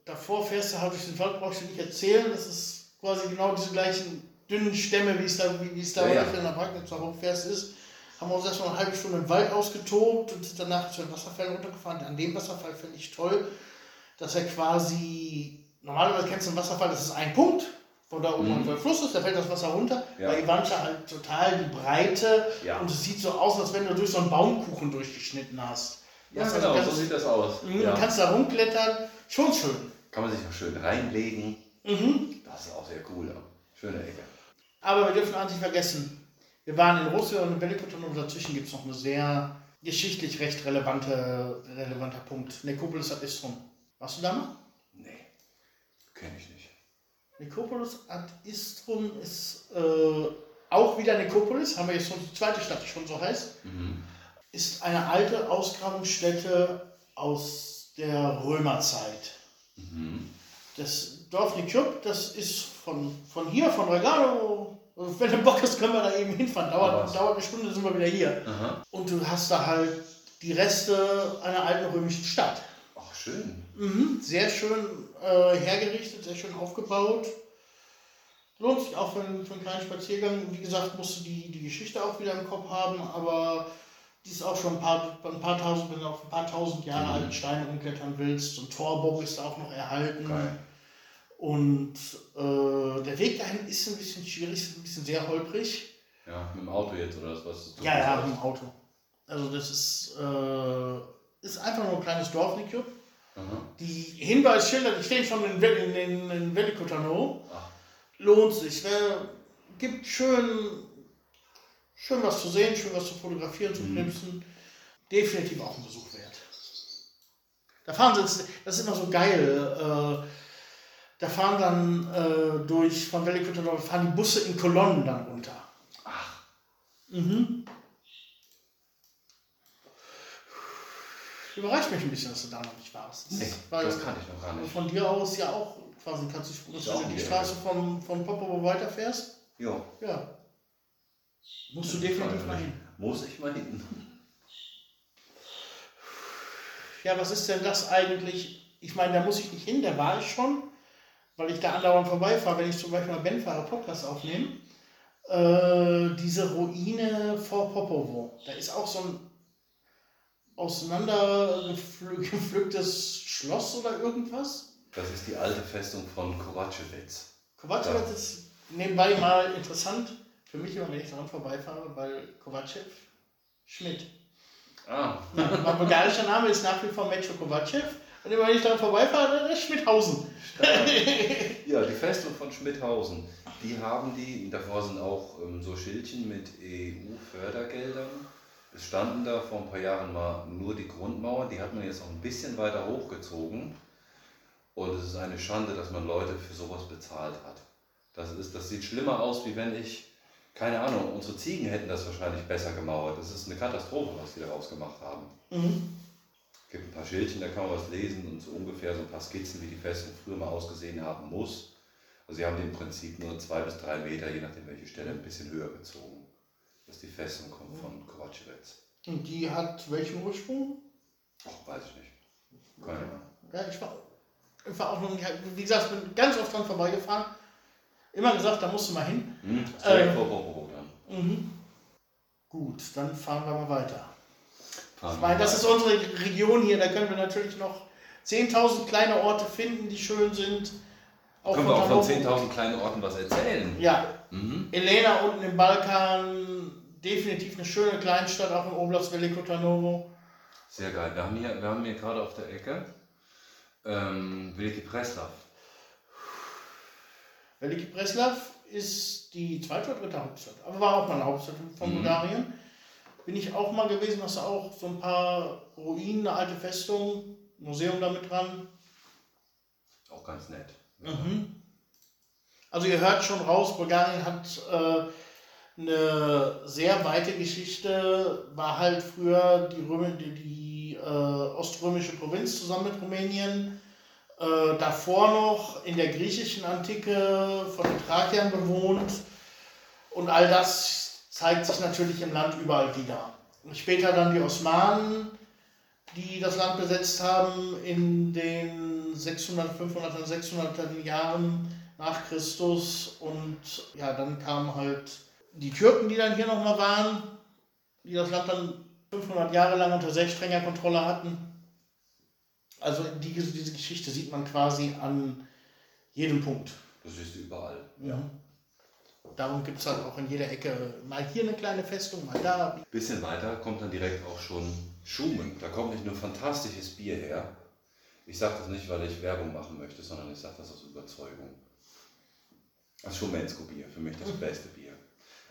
Davor fährst du halt durch den Wald, brauchst du nicht erzählen. Das ist quasi genau diese gleichen dünnen Stämme, wie es da, wie, es da Ja, ja. in der Pragnitz hochfährst ist. Haben wir uns erstmal eine halbe Stunde im Wald ausgetobt und sind danach zu den Wasserfällen runtergefahren. An dem Wasserfall finde ich toll, dass er quasi, normalerweise kennst du einen Wasserfall, das ist ein Punkt, wo da oben Mhm. ein Fluss ist, da fällt das Wasser runter. Ja. Bei Ivancha halt total die Breite Ja. und es sieht so aus, als wenn du durch so einen Baumkuchen durchgeschnitten hast. Ja, Das heißt, genau, du so sieht das aus. Mhm, Ja. Du kannst da rumklettern, schon schön. Kann man sich auch schön reinlegen. Mhm. Das ist auch sehr cool. Schöne Ecke. Aber wir dürfen eins nicht vergessen, wir waren in Russland und in Velikoton und dazwischen gibt es noch eine sehr geschichtlich recht relevante, relevanter Punkt. Nikopolis ad Istrum. Warst du da mal? Nee, kenne ich nicht. Nikopolis ad Istrum ist äh, auch wieder Nikopolis, haben wir jetzt schon die zweite Stadt, die schon so heißt. Mhm. ist eine alte Ausgrabungsstätte aus der Römerzeit. Mhm. Das Dorf Nikjup, das ist von, von hier, von Regalo. Wenn du Bock hast, können wir da eben hinfahren. Dauert, dauert eine Stunde, sind wir wieder hier. Aha. Und du hast da halt die Reste einer alten römischen Stadt. Ach, schön. Mhm, sehr schön äh, hergerichtet, sehr schön aufgebaut. Lohnt sich auch für einen, für einen kleinen Spaziergang. Wie gesagt, musst du die, die Geschichte auch wieder im Kopf haben, aber die ist auch schon ein paar, ein paar tausend, wenn du auf ein paar tausend Jahre Mhm. alten Steine umklettern willst. So ein Torbogen ist auch noch erhalten. Geil. Und äh, der Weg dahin ist ein bisschen schwierig, ist ein bisschen sehr holprig. Ja, mit dem Auto jetzt oder was du Ja, ja, mit dem Auto. Also das ist, äh, ist einfach nur ein kleines Dorf, Nikio. Die Hinweisschilder, die stehen schon in, in, in, in Velikotano. Ach, Lohnt sich. Wer gibt schön, schön was zu sehen, schön was zu fotografieren, zu Mhm. knipsen. Definitiv auch ein Besuch wert. Da fahren sie, jetzt- das ist immer so geil. Äh, da fahren dann äh, durch, von Velikotano, fahren die Busse in Kolonnen dann runter. ach, Mhm. Überrascht mich ein bisschen, dass du da noch nicht warst. nee, Weil das kann ich noch gar nicht. von dir aus ja auch quasi kannst du, dass du die Straße von, von Popovo weiterfährst. Jo. Ja. Musst du definitiv mal hin. Muss ich mal hin. Ja, was ist denn das eigentlich? Ich meine, da muss ich nicht hin, da war ich schon, weil ich da andauernd vorbeifahre, wenn ich zum Beispiel mal Ben fahre, Podcast aufnehme. Äh, diese Ruine vor Popovo. Da ist auch so ein auseinandergepflücktes Schloss oder irgendwas. Das ist die alte Festung von Kovacevic. Kovacev Ja. ist nebenbei mal interessant für mich immer, wenn ich daran vorbeifahre, weil Kovacev Schmidt. Ah, Mein bulgarischer Name ist nach wie vor Metro Kovacev. Und immer wenn ich daran vorbeifahre, dann ist Schmidhausen. stark. ja, die Festung von Schmidhausen. Die haben die, davor sind auch ähm, so Schildchen mit EU-Fördergeldern. Es standen da vor ein paar Jahren mal nur die Grundmauern, die hat man jetzt noch ein bisschen weiter hochgezogen. Und es ist eine Schande, dass man Leute für sowas bezahlt hat. Das, ist, das sieht schlimmer aus, wie wenn ich, keine Ahnung, unsere Ziegen hätten das wahrscheinlich besser gemauert. Das ist eine Katastrophe, was die daraus gemacht haben. Mhm. Es gibt ein paar Schildchen, da kann man was lesen und so ungefähr so ein paar Skizzen, wie die Festung früher mal ausgesehen haben muss. Also sie haben im Prinzip nur zwei bis drei Meter, je nachdem welche Stelle, ein bisschen höher gezogen. Dass die Festung kommt von Kovacevic. Und die hat welchen Ursprung? Ach, weiß ich nicht. Keine Ahnung. Ja, ich war, ich war auch noch nicht, wie gesagt, ich bin ganz oft dran vorbeigefahren. Immer gesagt, da musst du mal hin. Hm, ist direkt Äh. vor Popo dann. Mhm. Gut, dann fahren wir mal weiter. Ich meine, das ist unsere Region hier, da können wir natürlich noch 10.000 kleine Orte finden, die schön sind. Auch Können wir auch von Tarnowo. 10.000 kleinen Orten was erzählen? Ja, Mhm. Elena unten im Balkan, definitiv eine schöne Kleinstadt, auch im Oblast Veliko Tarnovo. Sehr geil. Wir haben hier, wir haben hier gerade auf der Ecke ähm, Veliki Preslav. Veliki Preslav ist die zweite oder dritte Hauptstadt, aber war auch mal eine Hauptstadt von Mhm. Bulgarien. Bin ich auch mal gewesen, hast du auch so ein paar Ruinen, eine alte Festung, Museum damit dran. Auch ganz nett. Mhm. Also ihr hört schon raus, Bulgarien hat äh, eine sehr weite Geschichte, war halt früher die, Röme, die, die äh, oströmische Provinz zusammen mit Rumänien. Äh, davor noch in der griechischen Antike von den Thrakiern bewohnt. Und all das zeigt sich natürlich im Land überall wieder. Und später dann die Osmanen, die das Land besetzt haben in den 600, 500, 600 Jahren nach Christus. Und ja, dann kamen halt die Türken, die dann hier nochmal waren, die das Land dann 500 Jahre lang unter sehr strenger Kontrolle hatten. Also die, diese Geschichte sieht man quasi an jedem Punkt. Das ist überall. Ja. Darum gibt es halt auch in jeder Ecke mal hier eine kleine Festung, mal da. Bisschen weiter kommt dann direkt auch schon Schumann. Da kommt nicht nur fantastisches Bier her. Ich sage das nicht, weil ich Werbung machen möchte, sondern ich sage das aus Überzeugung. Das Schumansko-Bier, für mich das beste Bier.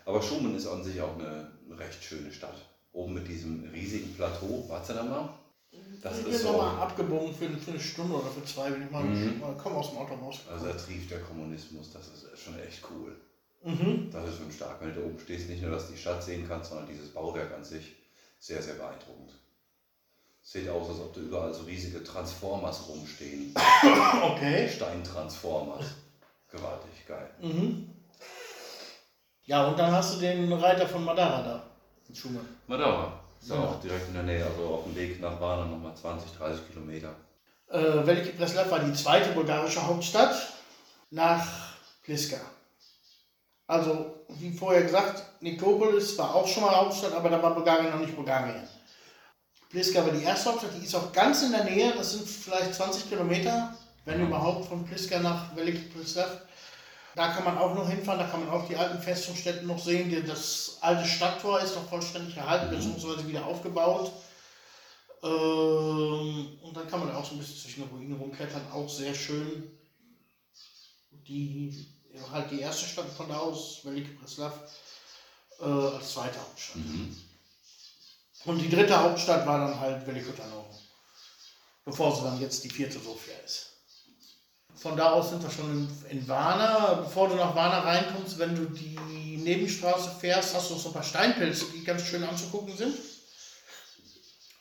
Aber Schumann ist an sich auch eine recht schöne Stadt. Oben mit diesem riesigen Plateau, warte da mal. Das ich ist so, nochmal abgebogen für, für eine Stunde oder für zwei, wenn ich mal, Mhm. mal komm aus dem Auto raus. also da trieft der Kommunismus, das ist schon echt cool. Mhm. Das ist schon stark, wenn du da oben stehst, nicht nur, dass du die Stadt sehen kannst, sondern dieses Bauwerk an sich. Sehr, sehr beeindruckend. Sieht aus, als ob da überall so riesige Transformers rumstehen. Okay. Steintransformers. Gewaltig, geil. Mhm. Ja, und dann hast du den Reiter von Madara da. in Schumann. Madara. Ist ja auch direkt in der Nähe, also auf dem Weg nach Varna nochmal 20, 30 Kilometer. Äh, Veliki Preslav war die zweite bulgarische Hauptstadt nach Pliska. Also, wie vorher gesagt, Nikopolis war auch schon mal Hauptstadt, aber da war Bulgarien noch nicht Bulgarien. Pliska war die erste Hauptstadt, die ist auch ganz in der Nähe, das sind vielleicht 20 Kilometer, wenn überhaupt, von Pliska nach Veliki Preslav. Da kann man auch noch hinfahren, da kann man auch die alten Festungsstätten noch sehen. Das alte Stadttor ist noch vollständig erhalten, Mhm. beziehungsweise wieder aufgebaut. Ähm, und dann kann man auch so ein bisschen zwischen den Ruinen rumklettern, auch sehr schön. Die, halt die erste Stadt von da aus, Veliki Preslav, äh, als zweite Hauptstadt. Mhm. Und die dritte Hauptstadt war dann halt Veliko Tarnovo, bevor sie dann jetzt die vierte Sofia ist. Von da aus sind wir schon in, in Varna. Bevor du nach Varna reinkommst, wenn du die Nebenstraße fährst, hast du noch so ein paar Steinpilze, die ganz schön anzugucken sind.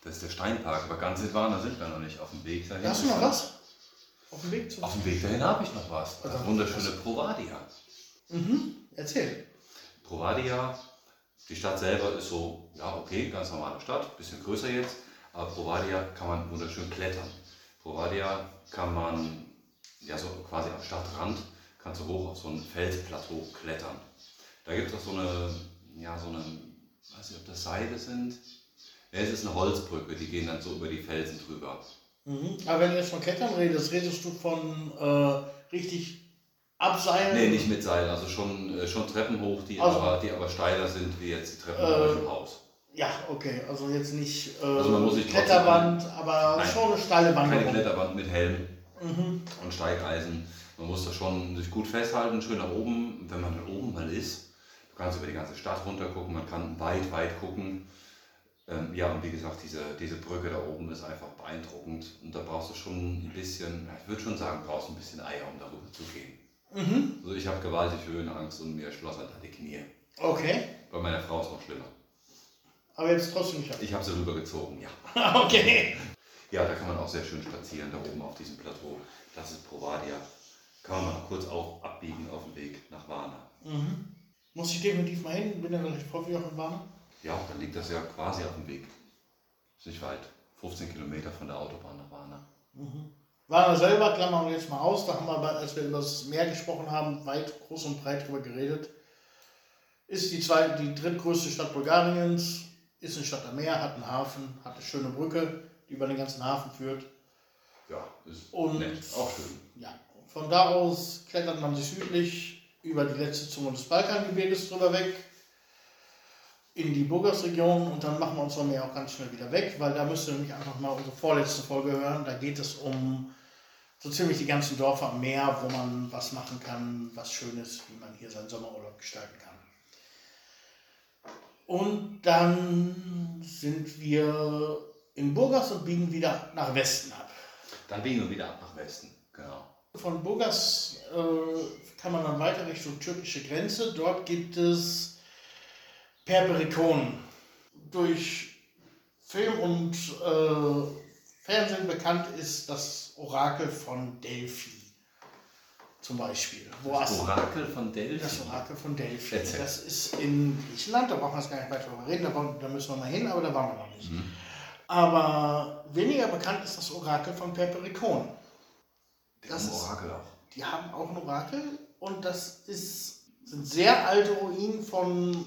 Das ist der Steinpark, aber ganz in Varna sind wir noch nicht auf dem Weg dahin. Hast du noch was? Auf dem Weg. Auf dem Weg dahin habe ich noch was. Das wunderschöne Provadia. Mhm. Erzähl. Provadia, die Stadt selber ist so, ja okay, ganz normale Stadt, bisschen größer jetzt, aber Provadia kann man wunderschön klettern. Provadia kann man, ja so quasi am Stadtrand, kannst du hoch auf so ein Felsplateau klettern. Da gibt es auch so eine, ja so eine, weiß nicht ob das Seile sind, ja es ist eine Holzbrücke, die gehen dann so über die Felsen drüber. Mhm. Aber wenn du jetzt von Klettern redest, redest du von äh, richtig abseilen? Nee, nicht mit Seil, also schon, äh, schon Treppen hoch, die, Also- aber, die aber steiler sind wie jetzt die Treppen Äh, im Haus. Ja, okay. Also jetzt nicht äh, Also man muss trotzdem Kletterwand, aber Nein. schon eine steile Keine Wanderung. Kletterwand mit Helm Mhm. und Steigeisen. Man muss da schon sich gut festhalten, schön nach oben. Wenn man dann oben mal ist, du kannst über die ganze Stadt runter gucken, man kann weit, weit gucken. Ähm, ja, und wie gesagt, diese, diese Brücke da oben ist einfach beeindruckend. Und da brauchst du schon ein bisschen, ich würde schon sagen, brauchst ein bisschen Eier, um darüber zu gehen. Mhm. Also ich habe gewaltig Höhenangst und mir schloss halt die Knie. Okay. Bei meiner Frau ist es noch schlimmer. Aber jetzt trotzdem nicht. Ich habe sie rübergezogen, ja. okay. Ja, da kann man auch sehr schön spazieren, da oben auf diesem Plateau. Das ist Provadia. Kann man mal kurz auch abbiegen auf dem Weg nach Varna. Mhm. Muss ich definitiv mal hin, bin ja relativ häufig auch in Warne. Ja, dann liegt das ja quasi auf dem Weg. Ist nicht weit. 15 Kilometer von der Autobahn nach Varna. Warne selber, klammern wir jetzt mal aus, da haben wir, als wir über das Meer gesprochen haben, weit, groß und breit drüber geredet. Ist die, zweite, die drittgrößte Stadt Bulgariens, ist eine Stadt am Meer, hat einen Hafen, hat eine schöne Brücke, die über den ganzen Hafen führt. Ja, ist Und- nett. Auch schön. Ja, von da aus klettert man sich südlich über die letzte Zunge des Balkangebirges drüber weg in die Burgas-Region und dann machen wir uns vom Meer auch ganz schnell wieder weg, weil da müsst ihr nämlich einfach mal unsere vorletzte Folge hören. Da geht es um so ziemlich die ganzen Dörfer am Meer, wo man was machen kann, was Schönes, wie man hier seinen Sommerurlaub gestalten kann. Und dann sind wir in Burgas und biegen wieder nach Westen ab. Dann biegen wir wieder ab nach Westen. Genau. Von Burgas äh, kann man dann weiter Richtung türkische Grenze. Dort gibt es Perperikon. Durch Film und äh, Fernsehen bekannt ist das Orakel von Delphi. Zum Beispiel. Wo Das Orakel von Delphi. das Orakel von Delphi. Erzähl. Das ist in Griechenland, da brauchen wir jetzt gar nicht weiter drüber reden, da, wollen- da müssen wir mal hin, aber da waren wir noch nicht. Mhm. Aber weniger bekannt ist das Orakel von Perperikon. Das ist- Orakel auch. Die haben auch ein Orakel und das ist, sind sehr alte Ruinen von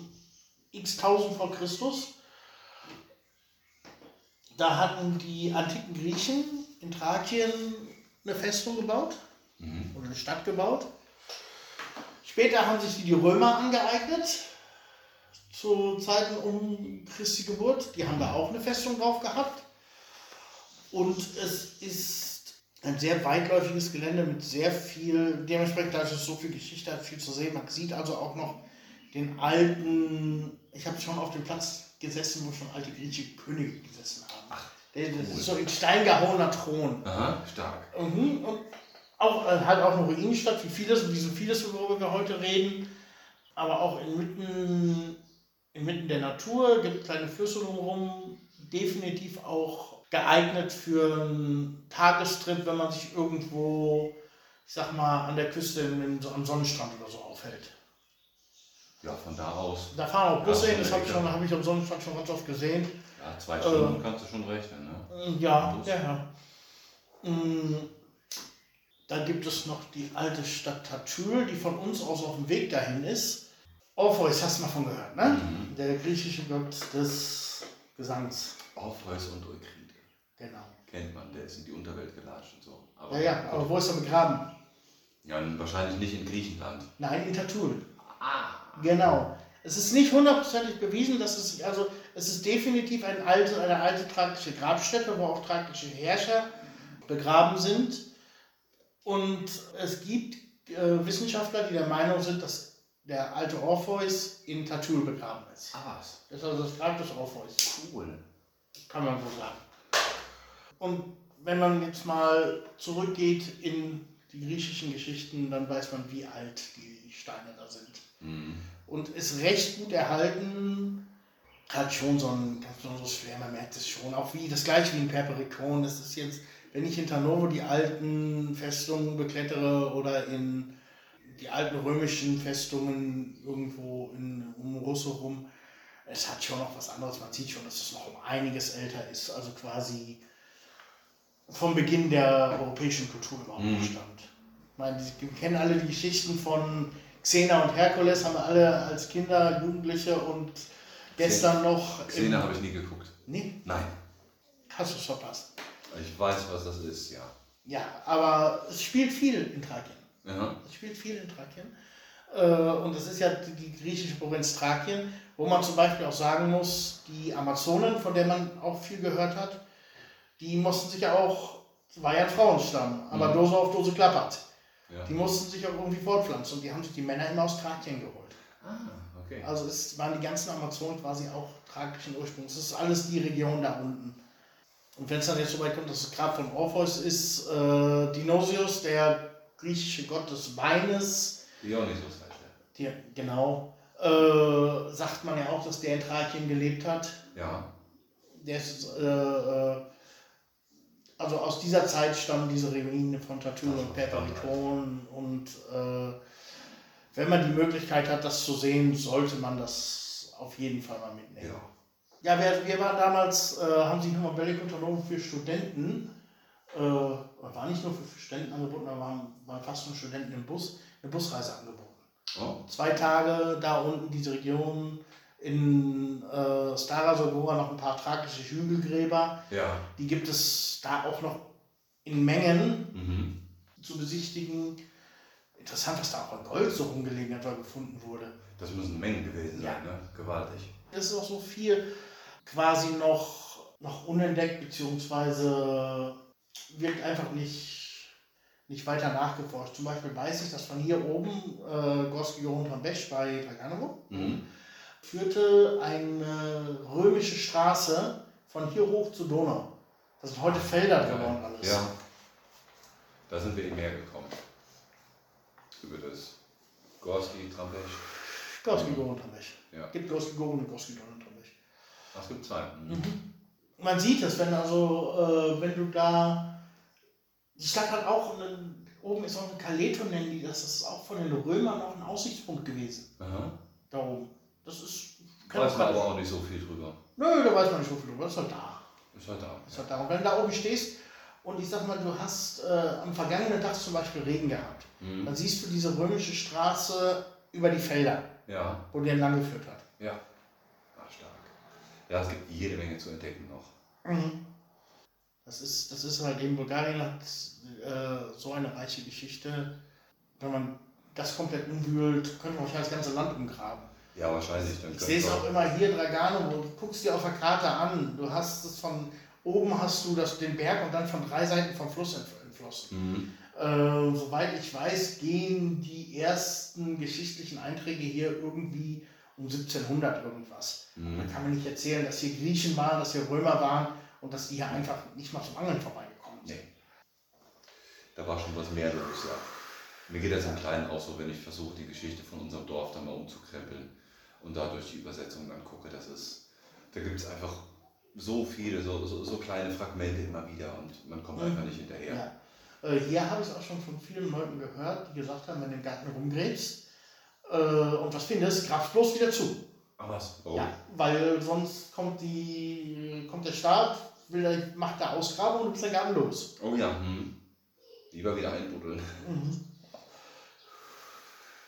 x tausend vor Christus. Da hatten die antiken Griechen in Thrakien eine Festung gebaut Mhm. oder eine Stadt gebaut. Später haben sich die, die Römer angeeignet, zu Zeiten um Christi Geburt. Die haben da auch eine Festung drauf gehabt. Und es ist ein sehr weitläufiges Gelände mit sehr viel, dementsprechend, da es so viel Geschichte hat, viel zu sehen. Man sieht also auch noch den alten, ich habe schon auf dem Platz gesessen, wo schon alte griechische Könige gesessen haben. Ach, Der, das cool. ist so in Stein gehauener Thron. Aha, stark. Mhm. Und auch, halt auch eine Ruinenstadt, wie vieles, wie so vieles, worüber wir heute reden. Aber auch inmitten, inmitten der Natur, gibt kleine Flüsse drumherum. Definitiv auch geeignet für einen Tagestrip, wenn man sich irgendwo, ich sag mal, an der Küste so am Sonnenstrand oder so aufhält. Ja, von da aus. Da fahren auch Busse hin, das habe ich, schon- hab ich am Sonnenstrand schon ganz oft gesehen. Ja, zwei Stunden äh, kannst du schon rechnen, ne? Ja, ja, ja. Mm, da gibt es noch die alte Stadt Tatül, die von uns aus auf dem Weg dahin ist. Orpheus, hast du mal von gehört, ne? Mhm. Der griechische Gott des Gesangs. Orpheus und Eukride. Genau. Kennt man, der ist in die Unterwelt gelatscht und so. Aber ja, ja, aber wo ist er begraben? Ja, wahrscheinlich nicht in Griechenland. Nein, in Tatül. Ah. Genau. Es ist nicht hundertprozentig bewiesen, dass es sich, also es ist definitiv ein alte, eine alte thrakische Grabstätte, wo auch thrakische Herrscher begraben sind. Und es gibt äh, Wissenschaftler, die der Meinung sind, dass der alte Orpheus in Tatül begraben ist. Ah, was? Das ist also das Grab des Orpheus. Cool. Kann man so sagen. Und wenn man jetzt mal zurückgeht in die griechischen Geschichten, dann weiß man, wie alt die Steine da sind. Mhm. Und ist recht gut erhalten. Hat schon so ein ganz besonderes Flair, man merkt es schon. Auch wie das gleiche wie in Perperikon. Das ist jetzt, wenn ich in Tarnovo die alten Festungen beklettere oder in die alten römischen Festungen irgendwo in, um Russo rum, es hat schon noch was anderes. Man sieht schon, dass es noch um einiges älter ist. Also quasi vom Beginn der europäischen Kultur überhaupt mhm. stammt. Ich meine, wir kennen alle die Geschichten von Xena und Herkules, haben wir alle als Kinder, Jugendliche und gestern Xena. noch. Xena habe ich nie geguckt. Nee? Nein. Hast du es verpasst? Ich weiß, was das ist, ja. Ja, aber es spielt viel in Thrakien. Ja. Es spielt viel in Thrakien. Äh, und das ist ja die griechische Provinz Thrakien, wo man zum Beispiel auch sagen muss, die Amazonen, von der man auch viel gehört hat, die mussten sich ja auch, war ja ein Frauenstamm, aber mhm. Dose auf Dose klappert. Ja. Die mussten sich auch irgendwie fortpflanzen und die haben sich die Männer immer aus Thrakien geholt. Ah, okay. Also es waren die ganzen Amazonen quasi auch thrakischen Ursprungs. Das ist alles die Region da unten. Und wenn es dann jetzt so weit kommt, dass das Grab von Orpheus ist, äh, Dionysius, der griechische Gott des Weines. Dionysius heißt er. Die, genau. Äh, sagt man ja auch, dass der in Thrakien gelebt hat. Ja. Der ist äh, äh also aus dieser Zeit stammen diese Ruinen von Tattoo und Perperikon und äh, wenn man die Möglichkeit hat, das zu sehen, sollte man das auf jeden Fall mal mitnehmen. Ja, ja wir, wir waren damals, äh, haben sich nochmal Bellic unternommen für Studenten, äh, war nicht nur für Studenten angeboten, da waren, waren fast nur Studenten im Bus, eine Busreise angeboten. Oh. Zwei Tage da unten, diese Region, in äh, Stara Sogora noch ein paar tragische Hügelgräber. Ja. Die gibt es da auch noch in Mengen mhm. zu besichtigen. Interessant, dass da auch ein Gold so rumgelegen hat, gefunden wurde. Das müssen Mengen gewesen sein, ja. ne? Gewaltig. Es ist auch so viel quasi noch, noch unentdeckt, beziehungsweise wird einfach nicht, nicht weiter nachgeforscht. Zum Beispiel weiß ich, dass von hier oben äh, Gorski Johann Besch bei Draganovo mhm führte eine römische Straße von hier hoch zur Donau. Das sind heute Felder geworden alles. Ja. Da sind wir eben hergekommen. Über das Gorski, Trampech. Gorski, Goren, Trampech. Ja. Gibt Gorski, Goren und Gorski, Goren, Trampech. Das gibt zwei. Mhm. Mhm. Man sieht es, wenn also, äh, wenn du da, die Stadt hat auch, eine, oben ist auch eine Kaleto, nennen die das, das ist auch von den Römern auch ein Aussichtspunkt gewesen. Aha. Da oben. Das ist. Weiß man aber auch nicht so viel drüber. Nö, da weiß man nicht so viel drüber. Das ist halt da. Ist halt da. Ist halt da. Und wenn du da oben stehst und ich sag mal, du hast äh, am vergangenen Tag zum Beispiel Regen gehabt, mhm. dann siehst du diese römische Straße über die Felder, ja. wo die entlang geführt hat. Ja. Ach, stark. Ja, es gibt jede Menge zu entdecken noch. Mhm. Das ist, das ist halt eben, Bulgarien hat äh, so eine reiche Geschichte. Wenn man das komplett umwühlt, könnte man wahrscheinlich das ganze Land umgraben. Ja, wahrscheinlich. Dann ich sehe es auch immer hier, Dragano, du guckst dir auf der Karte an. Du hast es von oben hast du das, den Berg und dann von drei Seiten vom Fluss entflossen. Mhm. Äh, soweit ich weiß, gehen die ersten geschichtlichen Einträge hier irgendwie um 1700 irgendwas. Mhm. Da kann man nicht erzählen, dass hier Griechen waren, dass hier Römer waren und dass die hier einfach nicht mal zum Angeln vorbeigekommen sind. Da war schon was mehr los, ja. Mir geht das im Kleinen auch so, wenn ich versuche, die Geschichte von unserem Dorf dann mal umzukrempeln und dadurch die Übersetzung dann gucke, das ist, da gibt es einfach so viele, so, so, so, kleine Fragmente immer wieder und man kommt mhm. einfach nicht hinterher. Ja. Äh, hier habe ich es auch schon von vielen Leuten gehört, die gesagt haben, wenn du im Garten rumgräbst äh, und was findest, grabst bloß wieder zu. Ach was? Oh. Ja, weil sonst kommt, die, kommt der Staat, will, er- macht eine Ausgrabung und du bist dann gar nicht los. Oh ja. Hm. Lieber wieder einbuddeln.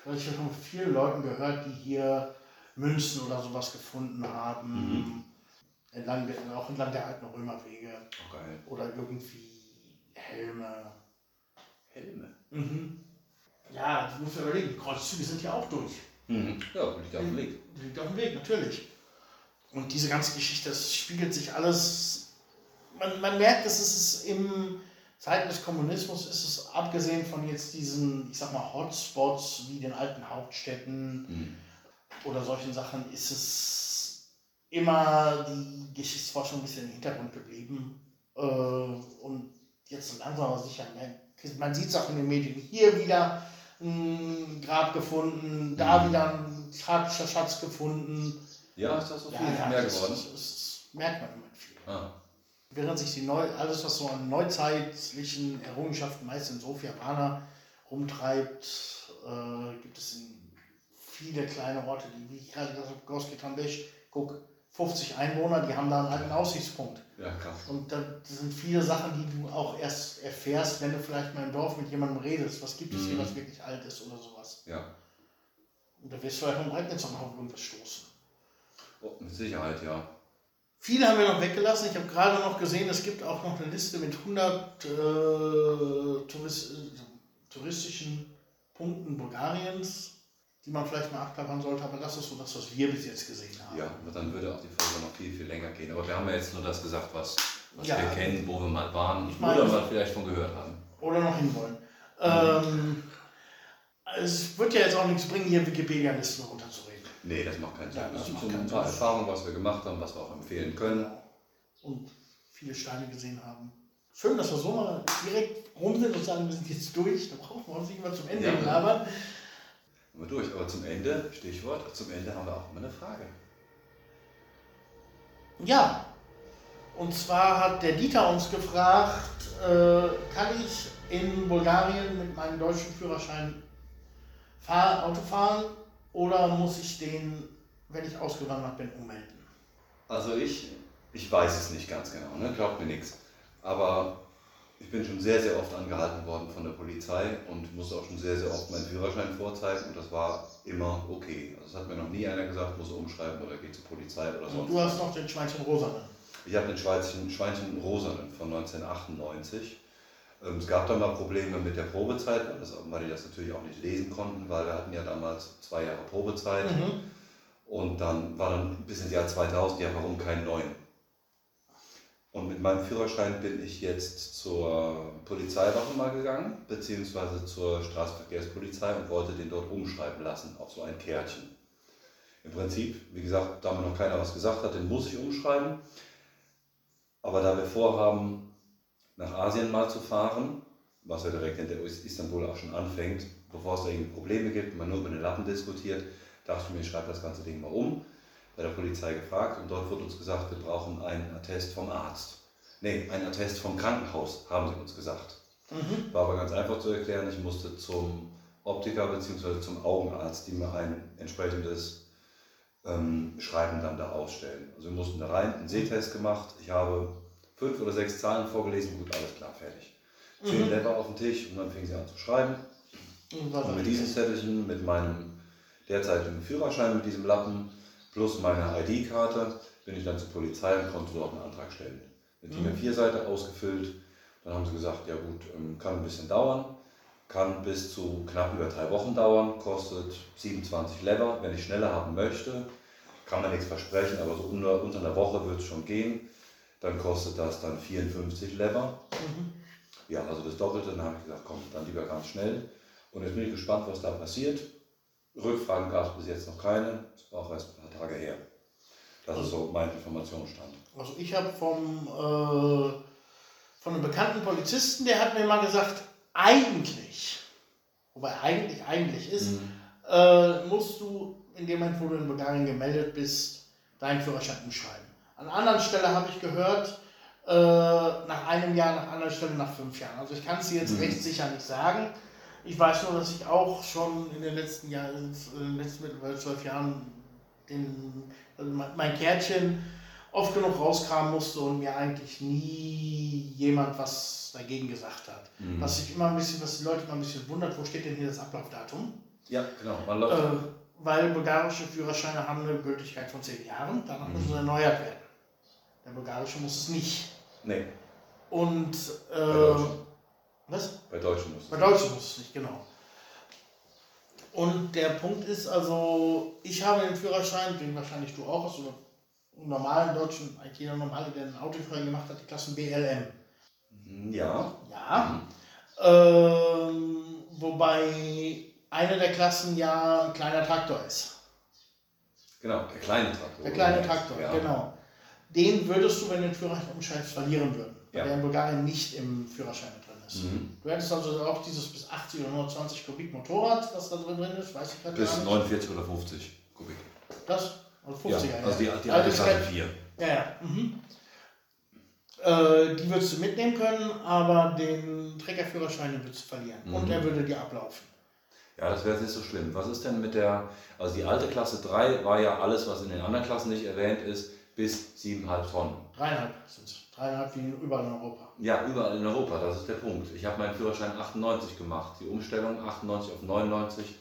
Weil ich habe von vielen Leuten gehört, die hier Münzen oder sowas gefunden haben. Entlang der, auch entlang der alten Römerwege. Oh, geil. Oder irgendwie Helme. Helme. Ja, du musst dir überlegen, Kreuzzüge sind ja auch durch. Mhm. Ja, liegt auf dem Weg. Liegt auf dem Weg, natürlich. Und diese ganze Geschichte, das spiegelt sich alles. Man, man merkt, dass es im Zeiten des Kommunismus ist es, abgesehen von jetzt diesen, ich sag mal, Hotspots wie den alten Hauptstädten Mhm. Oder solchen Sachen, ist es immer die Geschichtsforschung ein bisschen im Hintergrund geblieben. Äh, und jetzt langsam aber sicher, ne? man sieht es auch in den Medien, hier wieder ein Grab gefunden, da Mhm. wieder ein tragischer Schatz gefunden. Ja, ist das so viel ja, mehr das, geworden? Das, das merkt man immer viel. Ah. Während sich die Neu alles, was so an neuzeitlichen Errungenschaften meist in Sofia Bana rumtreibt, äh, gibt es in viele kleine Orte, die, wie ich gerade gesagt habe, Gorski Tambesch, guck, 50 Einwohner, die haben da einen alten Aussichtspunkt. Ja, krass. Und da sind viele Sachen, die du auch erst erfährst, wenn du vielleicht mal im Dorf mit jemandem redest. Was gibt es hier, Mhm. was wirklich alt ist oder sowas. Ja. Und da wirst du vielleicht vom Breitnetz auch noch auf irgendwas stoßen. Oh, mit Sicherheit, ja. Viele haben wir noch weggelassen. Ich habe gerade noch gesehen, es gibt auch noch eine Liste mit 100 äh, Tourist, äh, touristischen Punkten Bulgariens, die man vielleicht mal abklappern sollte. Aber das ist so das, was wir bis jetzt gesehen haben. Ja, und dann würde auch die Folge noch viel, viel länger gehen. Aber wir haben ja jetzt nur das gesagt, was, was Ja. wir kennen, wo wir mal waren Ich meine- oder mal vielleicht von gehört haben. Oder noch hinwollen. Ähm, es wird ja jetzt auch nichts bringen, hier Wikipedia-Listen runterzureden. Nee, das macht keinen Sinn. Ja, das das macht so keinen ein paar Sinn. Erfahrungen, was wir gemacht haben, was wir auch empfehlen können. Und viele Steine gesehen haben. Schön, dass wir so mal direkt rum sind und sagen, wir sind jetzt durch. Da brauchen wir uns nicht immer zum Ende Ja. labern. Sind wir durch. Aber zum Ende, Stichwort, zum Ende haben wir auch immer eine Frage. Ja, und zwar hat der Dieter uns gefragt, äh, kann ich in Bulgarien mit meinem deutschen Führerschein fahr, Auto fahren oder muss ich den, wenn ich ausgewandert bin, ummelden? Also ich, ich weiß es nicht ganz genau, ne? glaubt mir nichts. Aber ich bin schon sehr, sehr oft angehalten worden von der Polizei und musste auch schon sehr, sehr oft meinen Führerschein vorzeigen und das war immer okay. Also es hat mir noch nie einer gesagt, muss umschreiben oder geht zur Polizei oder Und sonst du hast noch den Schweinchen Rosanen. Ich habe den Schweinchen, Schweinchen Rosanen von 1998. Ähm, Es gab da mal Probleme mit der Probezeit, weil die das natürlich auch nicht lesen konnten, weil wir hatten ja damals zwei Jahre Probezeit. Mhm. Und dann war dann bis ins Jahr 2000, ja, warum keinen neuen? Und mit meinem Führerschein bin ich jetzt zur Polizeiwache mal gegangen, beziehungsweise zur Straßenverkehrspolizei und wollte den dort umschreiben lassen auf so ein Kärtchen. Im Prinzip, wie gesagt, da mir noch keiner was gesagt hat, den muss ich umschreiben. Aber da wir vorhaben, nach Asien mal zu fahren, was ja direkt hinter Istanbul auch schon anfängt, bevor es da irgendwie Probleme gibt und man nur über den Lappen diskutiert, dachte ich mir, ich schreibe das ganze Ding mal um. Bei der Polizei gefragt und dort wurde uns gesagt, wir brauchen einen Attest vom Arzt. Nee, einen Attest vom Krankenhaus, haben sie uns gesagt. Mhm. War aber ganz einfach zu erklären, ich musste zum Optiker bzw. zum Augenarzt, die mir ein entsprechendes ähm, Schreiben dann da ausstellen. Also wir mussten da rein, einen Sehtest gemacht. Ich habe fünf oder sechs Zahlen vorgelesen, gut, alles klar, fertig. Zehn Mhm. Letter auf den Tisch und dann fing sie an zu schreiben. Und Und mit diesem Zettelchen, mit meinem derzeitigen Führerschein, mit diesem Lappen plus meiner ID-Karte bin ich dann zur Polizei und konnte dort einen Antrag stellen. Mit DIN A4-Seite ausgefüllt. Dann haben sie gesagt, ja gut, ähm, kann ein bisschen dauern, kann bis zu knapp über drei Wochen dauern, kostet 27 Lever. Wenn ich schneller haben möchte, kann man nichts versprechen, aber so unter, unter einer Woche wird es schon gehen. Dann kostet das dann 54 Lever. Mhm. Ja, also das Doppelte, dann habe ich gesagt, komm, dann lieber ganz schnell. Und jetzt bin ich gespannt, was da passiert. Rückfragen gab es bis jetzt noch keine. Das war auch erst Tage her. Das ist so mein Informationsstand. Also ich habe vom äh, von einem bekannten Polizisten, der hat mir mal gesagt, eigentlich, wobei eigentlich eigentlich ist, Mhm. äh, musst du in dem Moment, wo du in Bulgarien gemeldet bist, deinen Führerschein umschreiben. An anderen Stelle habe ich gehört, äh, nach einem Jahr, nach anderen Stelle nach fünf Jahren. Also ich kann es dir jetzt Mhm. recht sicher nicht sagen. Ich weiß nur, dass ich auch schon in den letzten Jahren, in den letzten mittlerweile zwölf Jahren den, also mein, Kärtchen oft genug rauskramen musste und mir eigentlich nie jemand was dagegen gesagt hat. Mhm. Was sich immer ein bisschen, was die Leute immer ein bisschen wundert, wo steht denn hier das Ablaufdatum? Ja, genau. Man läuft. Äh, weil bulgarische Führerscheine haben eine Gültigkeit von zehn Jahren, danach müssen sie erneuert werden. Der bulgarische muss es nicht. nee, Und bei äh, Deutschen. was? Bei Deutschen muss es. Bei Deutschen muss es nicht, genau. Und der Punkt ist also, ich habe den Führerschein, den wahrscheinlich du auch hast, oder einen normalen deutschen, eigentlich jeder normale, der einen Autoführerschein gemacht hat, die Klassen BLM. Mhm, Ja. Ja. Ähm, wobei eine der Klassen ja ein kleiner Traktor ist. Genau, der kleine Traktor. Der kleine Traktor, ja. genau. Den würdest du, wenn du den Führerschein umschaltest, verlieren würden. Weil Ja. der in Bulgarien nicht im Führerschein. Mhm. Du hättest also auch dieses bis 80 oder 120 Kubik Motorrad, was da drin ist, weiß ich gerade Bis gar nicht. 49 oder 50 Kubik. Das? Also 50er, ja, also die, die Also alte das Klasse kann- 4. Ja, ja. Mhm. Äh, die würdest du mitnehmen können, aber den Treckerführerschein würdest du verlieren. Mhm. Und der würde dir ablaufen. Ja, das wäre jetzt nicht so schlimm. Was ist denn mit der, also die alte Klasse 3 war ja alles, was in den anderen Klassen nicht erwähnt ist, bis 7,5 Tonnen. Dreieinhalb sind es. Dreieinhalb wie überall in Europa. Ja, überall in Europa, das ist der Punkt. Ich habe meinen Führerschein 98 gemacht. Die Umstellung 98 auf 99,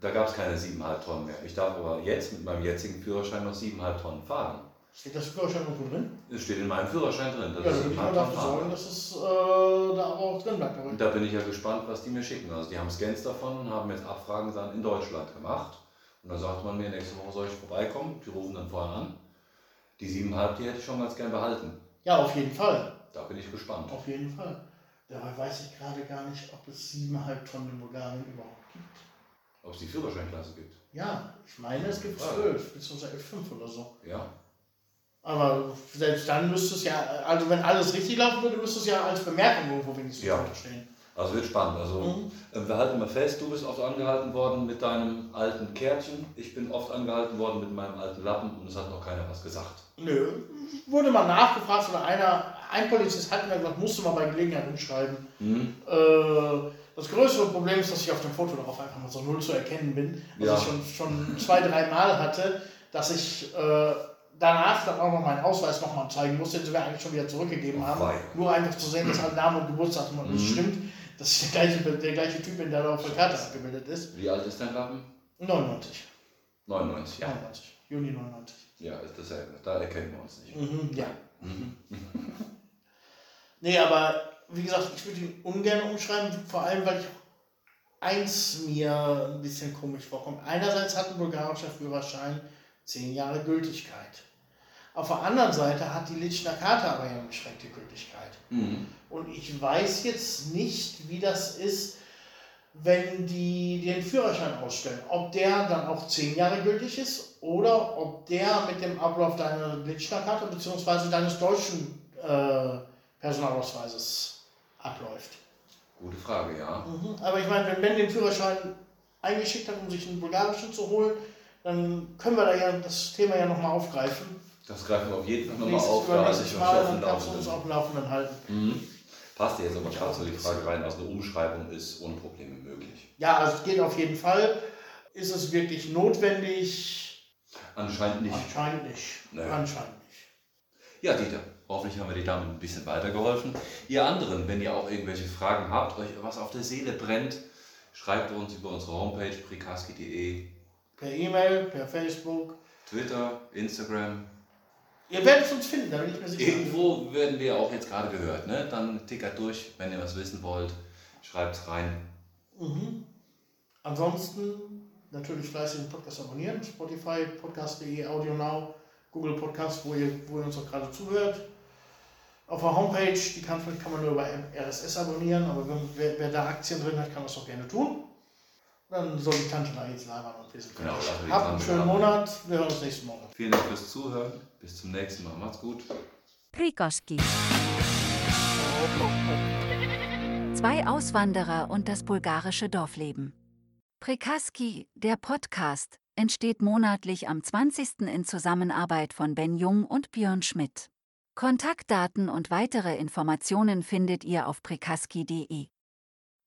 da gab es keine 7,5 Tonnen mehr. Ich darf aber jetzt mit meinem jetzigen Führerschein noch 7,5 Tonnen fahren. Steht das Führerschein irgendwo drin? Es steht in meinem Führerschein drin, dass Ja, ich dann würde ich mal 7,5 dafür sorgen, dass es äh, da auch drin bleibt. Aber Und da bin ich ja gespannt, was die mir schicken. Also die haben Scans davon und haben jetzt Abfragen dann in Deutschland gemacht. Und dann sagt man mir, nächste Woche soll ich vorbeikommen. Die rufen dann vorher an. Die 7,5, die hätte ich schon ganz gern behalten. Ja, auf jeden Fall. Da bin ich gespannt. Auf jeden Fall. Dabei weiß ich gerade gar nicht, ob es 7,5 Tonnen Bulgarien überhaupt gibt. Ob es die Führerscheinklasse gibt. Ja, ich meine, es gibt. 12, beziehungsweise 5 oder so. Ja. Aber selbst dann müsste es ja, also wenn alles richtig laufen würde, müsste es ja als Bemerkung irgendwo wenigstens Ja. stehen. Also wird spannend. Also Mhm. äh, wir halten mal fest, du bist oft angehalten worden mit deinem alten Kärtchen. Ich bin oft angehalten worden mit meinem alten Lappen und es hat noch keiner was gesagt. Nö, wurde mal nachgefragt oder einer, ein Polizist hat mir gesagt, musst du mal bei Gelegenheit umschreiben. Mhm. Äh, das größere Problem ist, dass ich auf dem Foto darauf einfach mal so null zu erkennen bin. Was Ja. ich schon, schon zwei, drei Mal hatte, dass ich äh, danach dann auch noch meinen Ausweis nochmal zeigen musste, den sie mir eigentlich schon wieder zurückgegeben haben. Wei. Nur einfach zu sehen, dass halt Name und Geburtsdatum Mhm. stimmt, dass ich der gleiche, der gleiche Typ bin, der da auf der Karte abgebildet ist. Wie alt ist dein Lappen? 99. 99, ja. 99. Juni 99. Ja, ist dasselbe. Da erkennen wir uns nicht. Mhm, ja. Mhm. Nee, aber wie gesagt, ich würde ihn ungern umschreiben, vor allem weil ich eins mir ein bisschen komisch vorkommt. Einerseits hat ein bulgarischer Führerschein zehn Jahre Gültigkeit. Auf der anderen Seite hat die Litschner Karte aber ja eine beschränkte Gültigkeit. Mhm. Und ich weiß jetzt nicht, wie das ist, wenn die den Führerschein ausstellen. Ob der dann auch zehn Jahre gültig ist oder ob der mit dem Ablauf deiner Litschner Karte bzw. deines deutschen äh, Personalausweises abläuft. Gute Frage, ja. Mhm. Aber ich meine, wenn Ben den Führerschein eingeschickt hat, um sich einen bulgarischen zu holen, dann können wir da ja das Thema ja nochmal aufgreifen. Das greifen wir auf jeden Fall nochmal auf, da übernächstes ich Mal, auf dann dem kannst du uns auf dem Laufenden halten. Mhm. Passt jetzt aber auch so die Frage rein, also eine Umschreibung ist ohne Probleme möglich. Ja, also es geht auf jeden Fall. Ist es wirklich notwendig? Anscheinend nicht. Anscheinend nicht. Nee. Anscheinend nicht. Ja, Dieter, hoffentlich haben wir dir damit ein bisschen weitergeholfen. Ihr anderen, wenn ihr auch irgendwelche Fragen habt, euch was auf der Seele brennt, schreibt uns über unsere Homepage prikaski.de, Per E-Mail, per Facebook. Twitter, Instagram. Ihr werdet uns finden, da bin ich mir sicher. Irgendwo werden wir auch jetzt gerade gehört. Ne? Dann tickert durch, wenn ihr was wissen wollt, schreibt's rein. Mhm. Ansonsten natürlich fleißig den Podcast abonnieren. Spotify, Podcast.de, Audio Now, Google Podcast, wo ihr, wo ihr uns auch gerade zuhört. Auf der Homepage, die kann, kann man nur über RSS abonnieren, aber wenn, wer, wer da Aktien drin hat, kann das auch gerne tun. Dann soll die Tante da jetzt labern und wir sind Genau, fertig. Habt einen schönen. Monat, wir hören uns nächsten Monat. Vielen Dank fürs Zuhören. Bis zum nächsten Mal. Macht's gut. Prikoski. Zwei Auswanderer und das bulgarische Dorfleben. Prikaski, der Podcast, entsteht monatlich am 20. in Zusammenarbeit von Ben Jung und Björn Schmidt. Kontaktdaten und weitere Informationen findet ihr auf prikaski.de.